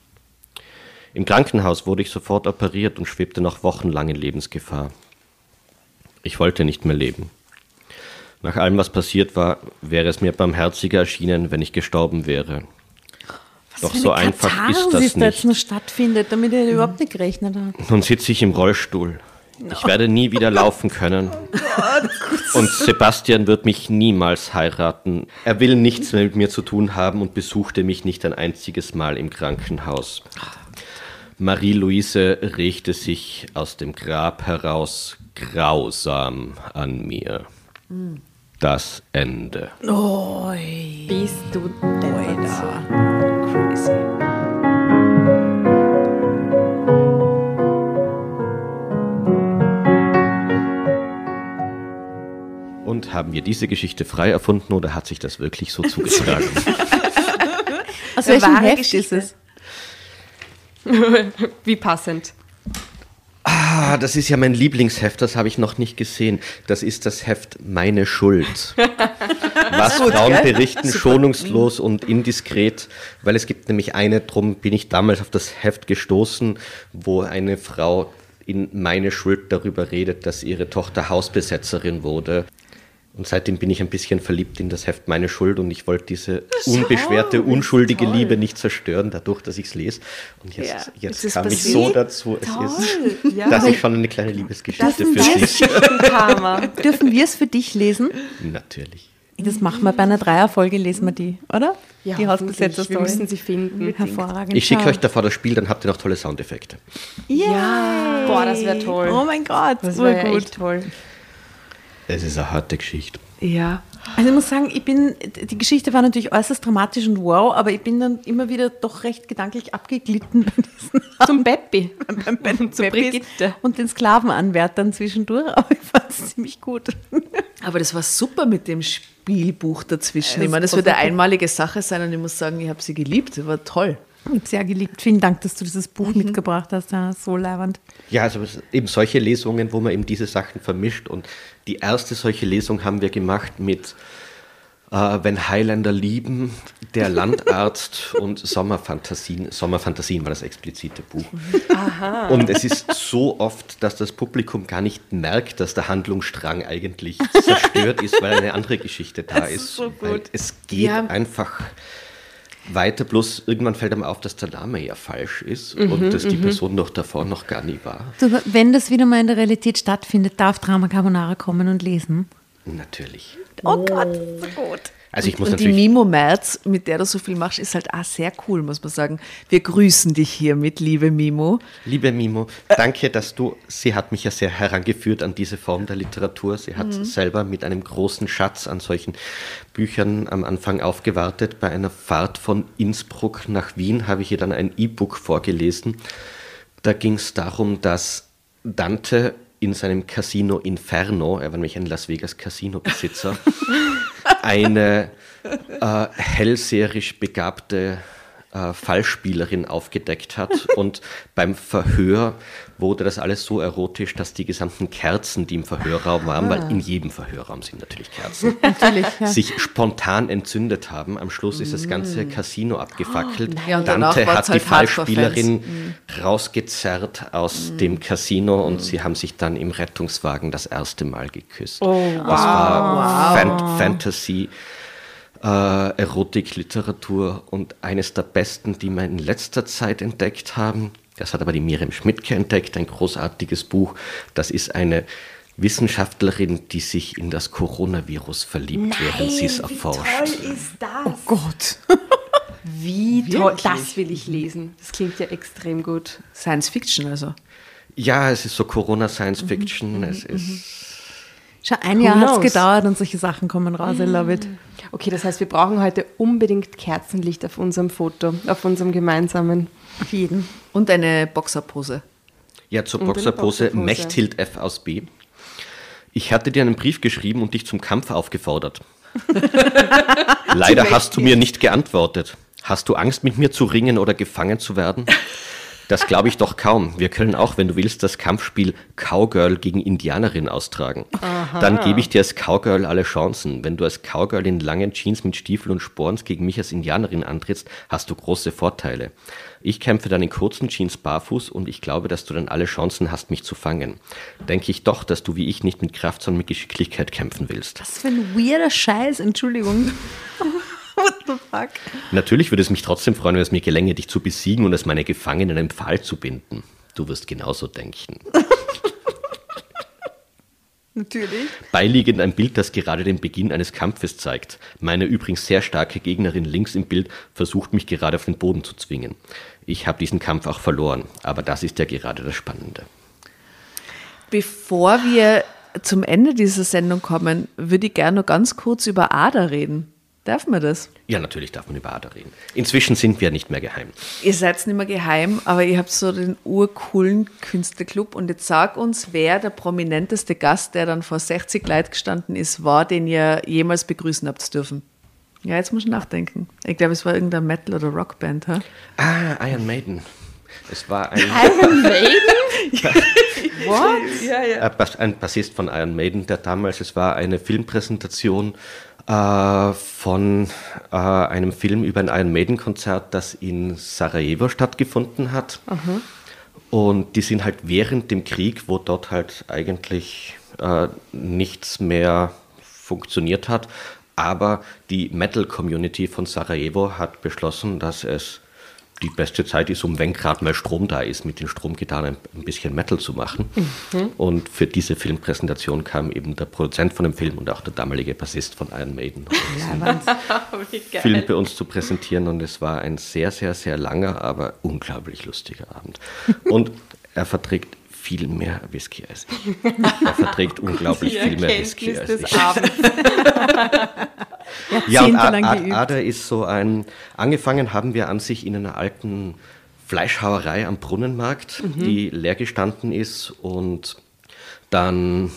Im Krankenhaus wurde ich sofort operiert und schwebte noch wochenlang in Lebensgefahr. Ich wollte nicht mehr leben. Nach allem, was passiert war, wäre es mir barmherziger erschienen, wenn ich gestorben wäre. Doch so einfach ist das da jetzt nicht. noch stattfindet, damit er überhaupt nicht gerechnet hat. Nun sitze ich im Rollstuhl. Ich werde nie wieder laufen können. Und Sebastian wird mich niemals heiraten. Er will nichts mehr mit mir zu tun haben und besuchte mich nicht ein einziges Mal im Krankenhaus. Marie-Louise rächte sich aus dem Grab heraus grausam an mir. Das Ende. Bist du deppert. Crazy. Und haben wir diese Geschichte frei erfunden oder hat sich das wirklich so zugetragen? Aus welchem Heft ist es? Wie passend. Ah, das ist ja mein Lieblingsheft, das habe ich noch nicht gesehen. Das ist das Heft Meine Schuld. Was Frauen berichten, schonungslos und indiskret, weil es gibt nämlich eine, drum bin ich damals auf das Heft gestoßen, wo eine Frau in Meine Schuld darüber redet, dass ihre Tochter Hausbesetzerin wurde. Und seitdem bin ich ein bisschen verliebt in das Heft Meine Schuld und ich wollte diese unbeschwerte, unschuldige Liebe nicht zerstören, dadurch, dass ich es lese. Und jetzt, Ja, jetzt ist kam ich so dazu. Es ist, dass ich schon eine kleine Liebesgeschichte für dich. Karma. Dürfen wir es für dich lesen? Natürlich. Das machen wir bei einer Dreierfolge, lesen wir die, oder? Ja, die Hausbesetzer. Wir müssen sie finden. Hervorragend. Ich schicke euch davor das Spiel, dann habt ihr noch tolle Soundeffekte. Ja. Boah, das wäre toll. Oh mein Gott, Das das wäre ja echt toll. Es ist eine harte Geschichte. Ja. Also ich muss sagen, ich bin, die Geschichte war natürlich äußerst dramatisch und wow, aber ich bin dann immer wieder doch recht gedanklich abgeglitten Zum Beppi. beim, beim Zu Peppis Brigitte. und den Sklavenanwärtern zwischendurch, aber ich fand es ziemlich gut. Aber das war super mit dem Spielbuch dazwischen. Das Ich meine, das wird eine einmalige Sache sein und ich muss sagen, ich habe sie geliebt. Das war toll. Ich habe sehr geliebt. Vielen Dank, dass du dieses Buch mitgebracht hast. Ja, so leibend. Ja, also eben solche Lesungen, wo man eben diese Sachen vermischt. Und die erste solche Lesung haben wir gemacht mit äh, Wenn Highlander lieben, der Landarzt und Sommerfantasien. Sommerfantasien war das explizite Buch. Und es ist so oft, dass das Publikum gar nicht merkt, dass der Handlungsstrang eigentlich zerstört ist, weil eine andere Geschichte da ist. Weil es geht Ja. einfach weiter, bloß irgendwann fällt einem auf, dass der Name ja falsch ist Mhm, und dass die Person noch davor noch gar nie war. Du, wenn das wieder mal in der Realität stattfindet, darf Drama Carbonara kommen und lesen. Natürlich. Oh Gott, so gut. Also ich muss und die natürlich. Mimo Merz, mit der du so viel machst, ist halt auch sehr cool, muss man sagen. Wir grüßen dich hiermit, liebe Mimo. Liebe Mimo, danke, dass du, sie hat mich ja sehr herangeführt an diese Form der Literatur. Sie hat selber mit einem großen Schatz an solchen Büchern am Anfang aufgewartet. Bei einer Fahrt von Innsbruck nach Wien habe ich ihr dann ein E-Book vorgelesen. Da ging es darum, dass Dante in seinem Casino Inferno, er war nämlich ein Las Vegas Casino-Besitzer, eine äh, hellseherisch begabte äh, Fallspielerin aufgedeckt hat. Und beim Verhör wurde das alles so erotisch, dass die gesamten Kerzen, die im Verhörraum waren, weil in jedem Verhörraum sind natürlich Kerzen, Natürlich, ja. sich spontan entzündet haben. Am Schluss ist das ganze Casino abgefackelt. Ja, und danach Dante hat die halt Hardcore-Fans. Fallspielerin rausgezerrt aus dem Casino und sie haben sich dann im Rettungswagen das erste Mal geküsst. Oh, wow. Das war Fan Fantasy. Äh, Erotik-Literatur und eines der besten, die wir in letzter Zeit entdeckt haben. Das hat aber die Miriam Schmidtke entdeckt, ein großartiges Buch. Das ist eine Wissenschaftlerin, die sich in das Coronavirus verliebt, während sie es erforscht. ist das? Oh Gott. Wie toll. Das will ich lesen. Das klingt ja extrem gut. Science Fiction also. Ja, es ist so Corona-Science-Fiction. es ist Schon ein Jahr hat es gedauert und solche Sachen kommen raus. I love it. Okay, das heißt, wir brauchen heute unbedingt Kerzenlicht auf unserem Foto, auf unserem gemeinsamen. Auf jeden. Und eine Boxerpose. Ja, zur Boxerpose Boxerpose. Mechthild F aus B. Ich hatte dir einen Brief geschrieben und dich zum Kampf aufgefordert. Leider hast du mir nicht geantwortet. Hast du Angst, mit mir zu ringen oder gefangen zu werden? Das glaube ich doch kaum. Wir können auch, wenn du willst, das Kampfspiel Cowgirl gegen Indianerin austragen. Dann gebe ich dir als Cowgirl alle Chancen. Wenn du als Cowgirl in langen Jeans mit Stiefeln und Sporns gegen mich als Indianerin antrittst, hast du große Vorteile. Ich kämpfe dann in kurzen Jeans barfuß und ich glaube, dass du dann alle Chancen hast, mich zu fangen. Denke ich doch, dass du wie ich nicht mit Kraft, sondern mit Geschicklichkeit kämpfen willst. Was für ein weirder Scheiß, Entschuldigung. What the fuck? Natürlich würde es mich trotzdem freuen, wenn es mir gelänge, dich zu besiegen und als meine Gefangenen in einen Pfahl zu binden. Du wirst genauso denken. Natürlich. Beiliegend ein Bild, das gerade den Beginn eines Kampfes zeigt. Meine übrigens sehr starke Gegnerin links im Bild versucht mich gerade auf den Boden zu zwingen. Ich habe diesen Kampf auch verloren, aber das ist ja gerade das Spannende. Bevor wir zum Ende dieser Sendung kommen, würde ich gerne noch ganz kurz über Ada reden. Darf man das? Ja, natürlich darf man über Ada reden. Inzwischen sind wir nicht mehr geheim. Ihr seid nicht mehr geheim, aber ihr habt so den urcoolen Künstlerclub und jetzt sag uns, wer der prominenteste Gast, der dann vor 60 Leuten gestanden ist, war, den ihr jemals begrüßen habt dürfen. Ja, jetzt muss ich nachdenken. Ich glaube, es war irgendeine Metal- oder Rockband. Ha? Ah, Iron Maiden. Es war ein, äh, Bas- ein Bassist von Iron Maiden, der damals, es war eine Filmpräsentation äh, von äh, einem Film über ein Iron Maiden-Konzert, das in Sarajevo stattgefunden hat. Und die sind halt während dem Krieg, wo dort halt eigentlich äh, nichts mehr funktioniert hat, aber die Metal-Community von Sarajevo hat beschlossen, dass es die beste Zeit ist, um wenn gerade mal Strom da ist, mit den Stromgitarren ein, ein bisschen Metal zu machen. Und für diese Filmpräsentation kam eben der Produzent von dem Film und auch der damalige Bassist von Iron Maiden, um diesen Film bei uns zu präsentieren. Und es war ein sehr, sehr, sehr langer, aber unglaublich lustiger Abend. Und er verträgt viel mehr Whisky als ich. Er verträgt unglaublich viel mehr Whisky als ich. Ja, und. Ader ist so ein, angefangen haben wir an sich in einer alten Fleischhauerei am Brunnenmarkt, die leer gestanden ist und dann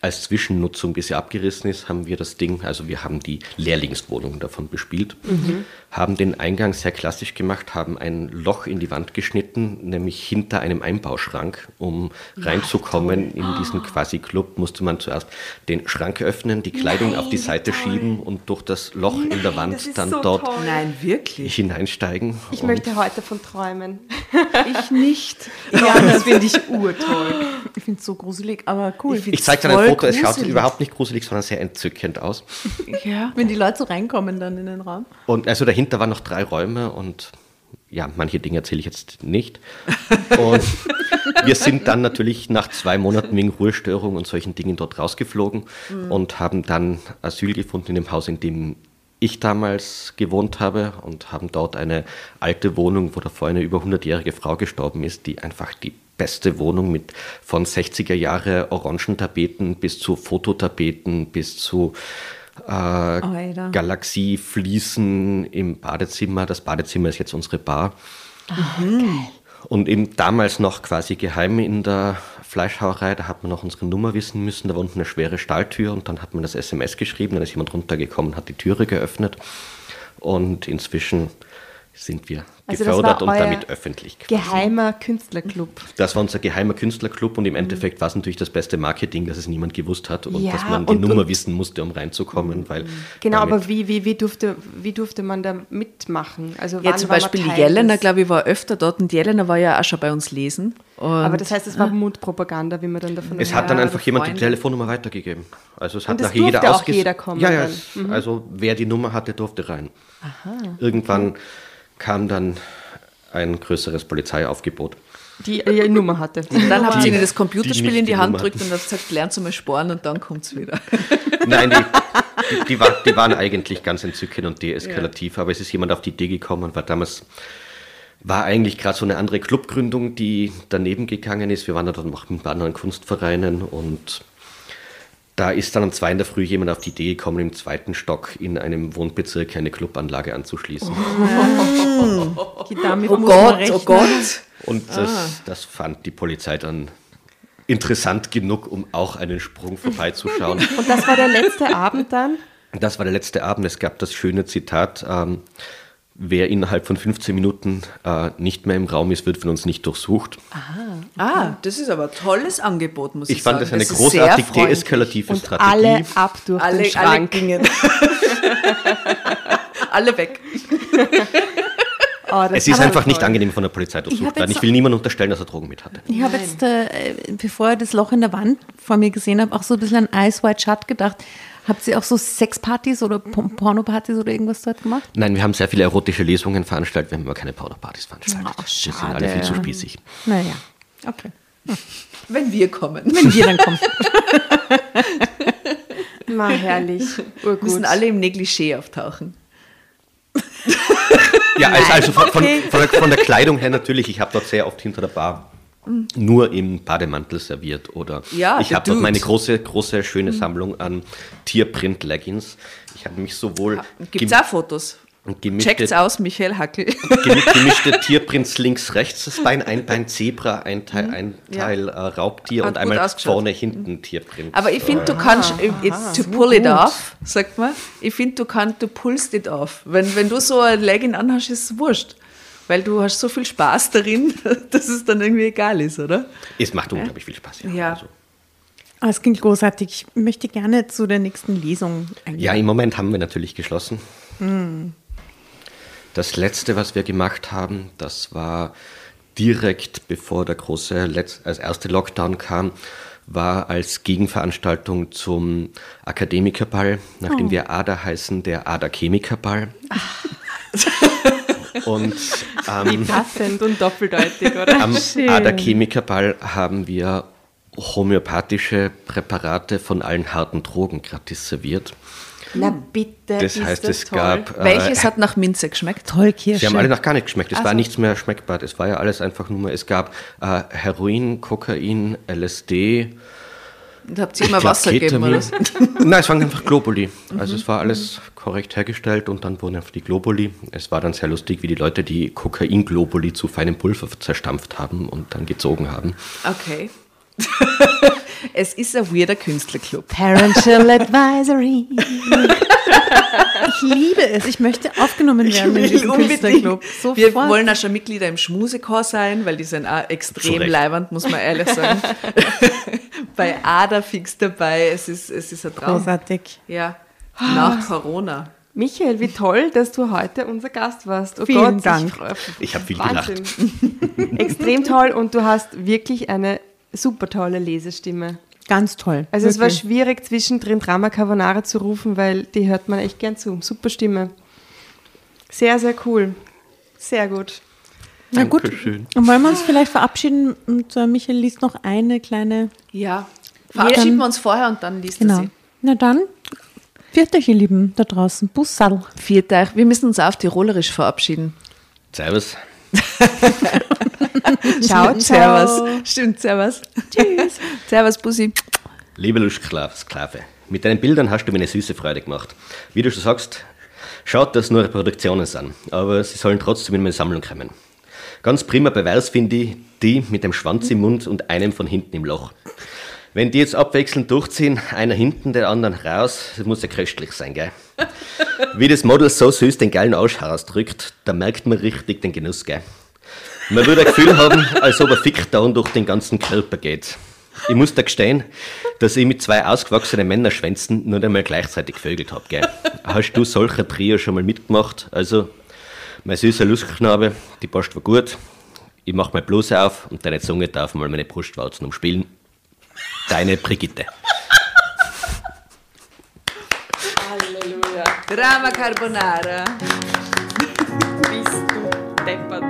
als Zwischennutzung, bis sie abgerissen ist, haben wir das Ding, also wir haben die Lehrlingswohnung davon bespielt, haben den Eingang sehr klassisch gemacht, haben ein Loch in die Wand geschnitten, nämlich hinter einem Einbauschrank. Um reinzukommen in diesen Quasi-Club musste man zuerst den Schrank öffnen, die Kleidung auf die Seite schieben und durch das Loch in der Wand dann so dort toll. Nein, wirklich. hineinsteigen. Ich möchte heute davon träumen. Ich nicht. Ja, das finde ich urtoll. Ich finde es so gruselig, aber cool. Ich ich zeige dir ein Foto, es schaut gruselig. überhaupt nicht gruselig, sondern sehr entzückend aus. Ja. Wenn die Leute so reinkommen dann in den Raum. Und also dahinter waren noch drei Räume und ja, manche Dinge erzähle ich jetzt nicht. Und wir sind dann natürlich nach zwei Monaten wegen Ruhestörung und solchen Dingen dort rausgeflogen und haben dann Asyl gefunden in dem Haus, in dem ich damals gewohnt habe und haben dort eine alte Wohnung, wo davor eine über 100-jährige Frau gestorben ist, die einfach die beste Wohnung mit von 60er Jahre Orangentapeten bis zu Fototapeten bis zu äh, Alter. Galaxiefliesen im Badezimmer. Das Badezimmer ist jetzt unsere Bar. Und eben damals noch quasi geheim in der Fleischhauerei, da hat man noch unsere Nummer wissen müssen. Da war unten eine schwere Stahltür und dann hat man das SMS geschrieben, dann ist jemand runtergekommen, hat die Türe geöffnet. Und inzwischen sind wir Also das gefördert war und euer damit öffentlich. quasi. Geheimer Künstlerclub. Das war unser geheimer Künstlerclub und im Endeffekt war es natürlich das beste Marketing, dass es niemand gewusst hat und Ja, dass man die und- Nummer und- wissen musste, um reinzukommen. Weil Genau, aber wie, wie, wie, durfte, wie durfte man da mitmachen? Also Ja, wann zum Beispiel die Jelena, glaube ich, war öfter dort und die Jelena war ja auch schon bei uns lesen. Und Aber das heißt, es war Mundpropaganda, wie man dann davon Es hat dann Ja, einfach jemand die Freunde. Telefonnummer weitergegeben. Also es hat Und es nachher jeder auch jeder kommen Ja, ja. dann. Mhm. es- Also wer die Nummer hatte, durfte rein. Irgendwann kam dann ein größeres Polizeiaufgebot. die ihre Nummer hatte. dann habt ihr Die- ihnen das Computerspiel die in die die Hand gedrückt und habt gesagt, lernt zu mal sparen und dann kommt es wieder. Nein, die, die, die, war, die waren eigentlich ganz entzückend und deeskalativ, aber es ist jemand auf die Idee gekommen, weil damals war eigentlich gerade so eine andere Clubgründung, die daneben gegangen ist. Wir waren da dann noch mit anderen Kunstvereinen und Da ist dann um zwei in der Früh jemand auf die Idee gekommen, im zweiten Stock in einem Wohnbezirk eine Clubanlage anzuschließen. Oh muss man Gott, oh Gott. Und das, das fand die Polizei dann interessant genug, um auch einen Sprung vorbeizuschauen. Und das war der letzte Abend dann? Das war der letzte Abend. Es gab das schöne Zitat, ähm, wer innerhalb von 15 Minuten äh, nicht mehr im Raum ist, wird von uns nicht durchsucht. Ah, das ist aber ein tolles Angebot, muss ich, Ich fand sagen. das eine ist großartig deeskalative Und Strategie. alle ab durch alle, den alle Schrank. gingen. alle weg. Oh, das es ist einfach toll. nicht angenehm, von der Polizei durchsucht werden. Ich will niemandem unterstellen, dass er Drogen mit hatte. Ich habe jetzt, äh, bevor ich das Loch in der Wand vor mir gesehen habe, auch so ein bisschen an Ice White Shut gedacht. Habt ihr auch so Sexpartys oder P- Pornopartys oder irgendwas dort gemacht? Nein, wir haben sehr viele erotische Lesungen veranstaltet, wir haben aber keine Powderpartys veranstaltet. Ach, wir sind schade. alle viel zu spießig. Naja, okay. Wenn wir kommen. Wenn wir dann kommen. Na, herrlich. Urgut. müssen alle im Negligé auftauchen. Ja, also, also von, von, okay. von, der, von der Kleidung her natürlich, ich habe dort sehr oft hinter der Bar nur im Bademantel serviert oder Ja, ich habe dort meine große, große, schöne Sammlung an Tierprint-Leggings. Ich habe mich sowohl Gibt es auch Fotos? gemischte, Checkt's aus, Michael Hackel. gemi- gemischte Tierprints links, rechts das Bein, ein Bein Zebra, ein Teil, ein Ja. Teil äh, Raubtier Hat und gut einmal vorne, hinten Tierprint. Aber ich finde, du kannst, it's to pull it off, sagt man. Ich finde, du kannst, du pullst it off. Wenn, wenn du so ein Legging anhast, ist es wurscht. Weil du hast so viel Spaß darin, dass es dann irgendwie egal ist, oder? es macht unglaublich viel Spaß. Ja. Ja. Also, Ah, Es klingt großartig. Ich möchte gerne zu der nächsten Lesung eingehen. Ja, im Moment haben wir natürlich geschlossen. Das letzte, was wir gemacht haben, das war direkt bevor der große, Letz als erste Lockdown kam, war als Gegenveranstaltung zum Akademikerball, nachdem wir ADA heißen, der ADA Chemikerball. Und ähm, Passend und doppeldeutig, oder? am ADA Chemikerball haben wir homöopathische Präparate von allen harten Drogen gratis serviert. Na bitte, Das ist heißt, das es toll. gab. äh, Welches hat nach Minze geschmeckt? Toll, Kirsche. Sie haben alle noch gar nicht geschmeckt. Es war Also- nichts mehr schmeckbar. Es war ja alles einfach nur mal. Es gab äh, Heroin, Kokain, LSD. Und habt ihr ich immer glaub, Wasser gegeben, oder? Nein, es waren einfach Globuli. Also es war alles korrekt hergestellt und dann wurden einfach die Globuli. Es war dann sehr lustig, wie die Leute die Kokain-Globuli zu feinem Pulver zerstampft haben und dann gezogen haben. Okay. es ist ein weirder Künstlerclub. Parental Advisory. Ich liebe es. Ich möchte aufgenommen werden in diesem Künstlerclub. Wir Sofort. wollen auch schon Mitglieder im Schmusechor sein, weil die sind auch extrem Recht. leibend, muss man ehrlich sagen. Bei Ada fix dabei. Es ist, es ist ein Traum. Großartig. Ja. Nach Corona. Michael, wie toll, dass du heute unser Gast warst. Oh Vielen Gott, Dank. Ich, Ich habe viel Wahnsinn. Extrem toll und du hast wirklich eine super tolle Lesestimme. Ganz toll. Also es war Wirklich. schwierig zwischendrin Drama Carbonara zu rufen, weil die hört man echt gern zu. Super Stimme. Sehr, sehr cool. Sehr gut. Na gut, Dankeschön. und wollen wir uns vielleicht verabschieden und äh, Michael liest noch eine kleine. Ja. Verabschieden Dann- wir uns vorher und dann liest Genau. er sie. Na dann, viert euch, ihr Lieben, da draußen. Bussal. Viert euch. Wir müssen uns auch auf Tirolerisch verabschieden. Servus. Ciao, ciao. Servus. Stimmt, servus. Tschüss. servus, Bussi. Liebe Sklave, mit deinen Bildern hast du mir eine süße Freude gemacht. Wie du schon sagst, schaut, dass nur Reproduktionen sind, aber sie sollen trotzdem in meine Sammlung kommen. Ganz prima Beweis finde ich die mit dem Schwanz im Mund und einem von hinten im Loch. Wenn die jetzt abwechselnd durchziehen, einer hinten, der anderen raus, das muss ja köstlich sein, gell? Wie das Model so süß den geilen Arsch herausdrückt, da merkt man richtig den Genuss, gell? Man würde ein Gefühl haben, als ob er Fickdown durch den ganzen Körper geht. Ich muss da gestehen, dass ich mit zwei ausgewachsenen Männerschwänzen nur einmal gleichzeitig gevögelt habe? Hast du solcher Trio schon mal mitgemacht? Also, mein süßer Lustknabe, die passt war gut. Ich mach meine Bluse auf und deine Zunge darf mal meine Brustwarzen umspielen. Deine Brigitte. Drama Carbonara. Bist du deppert.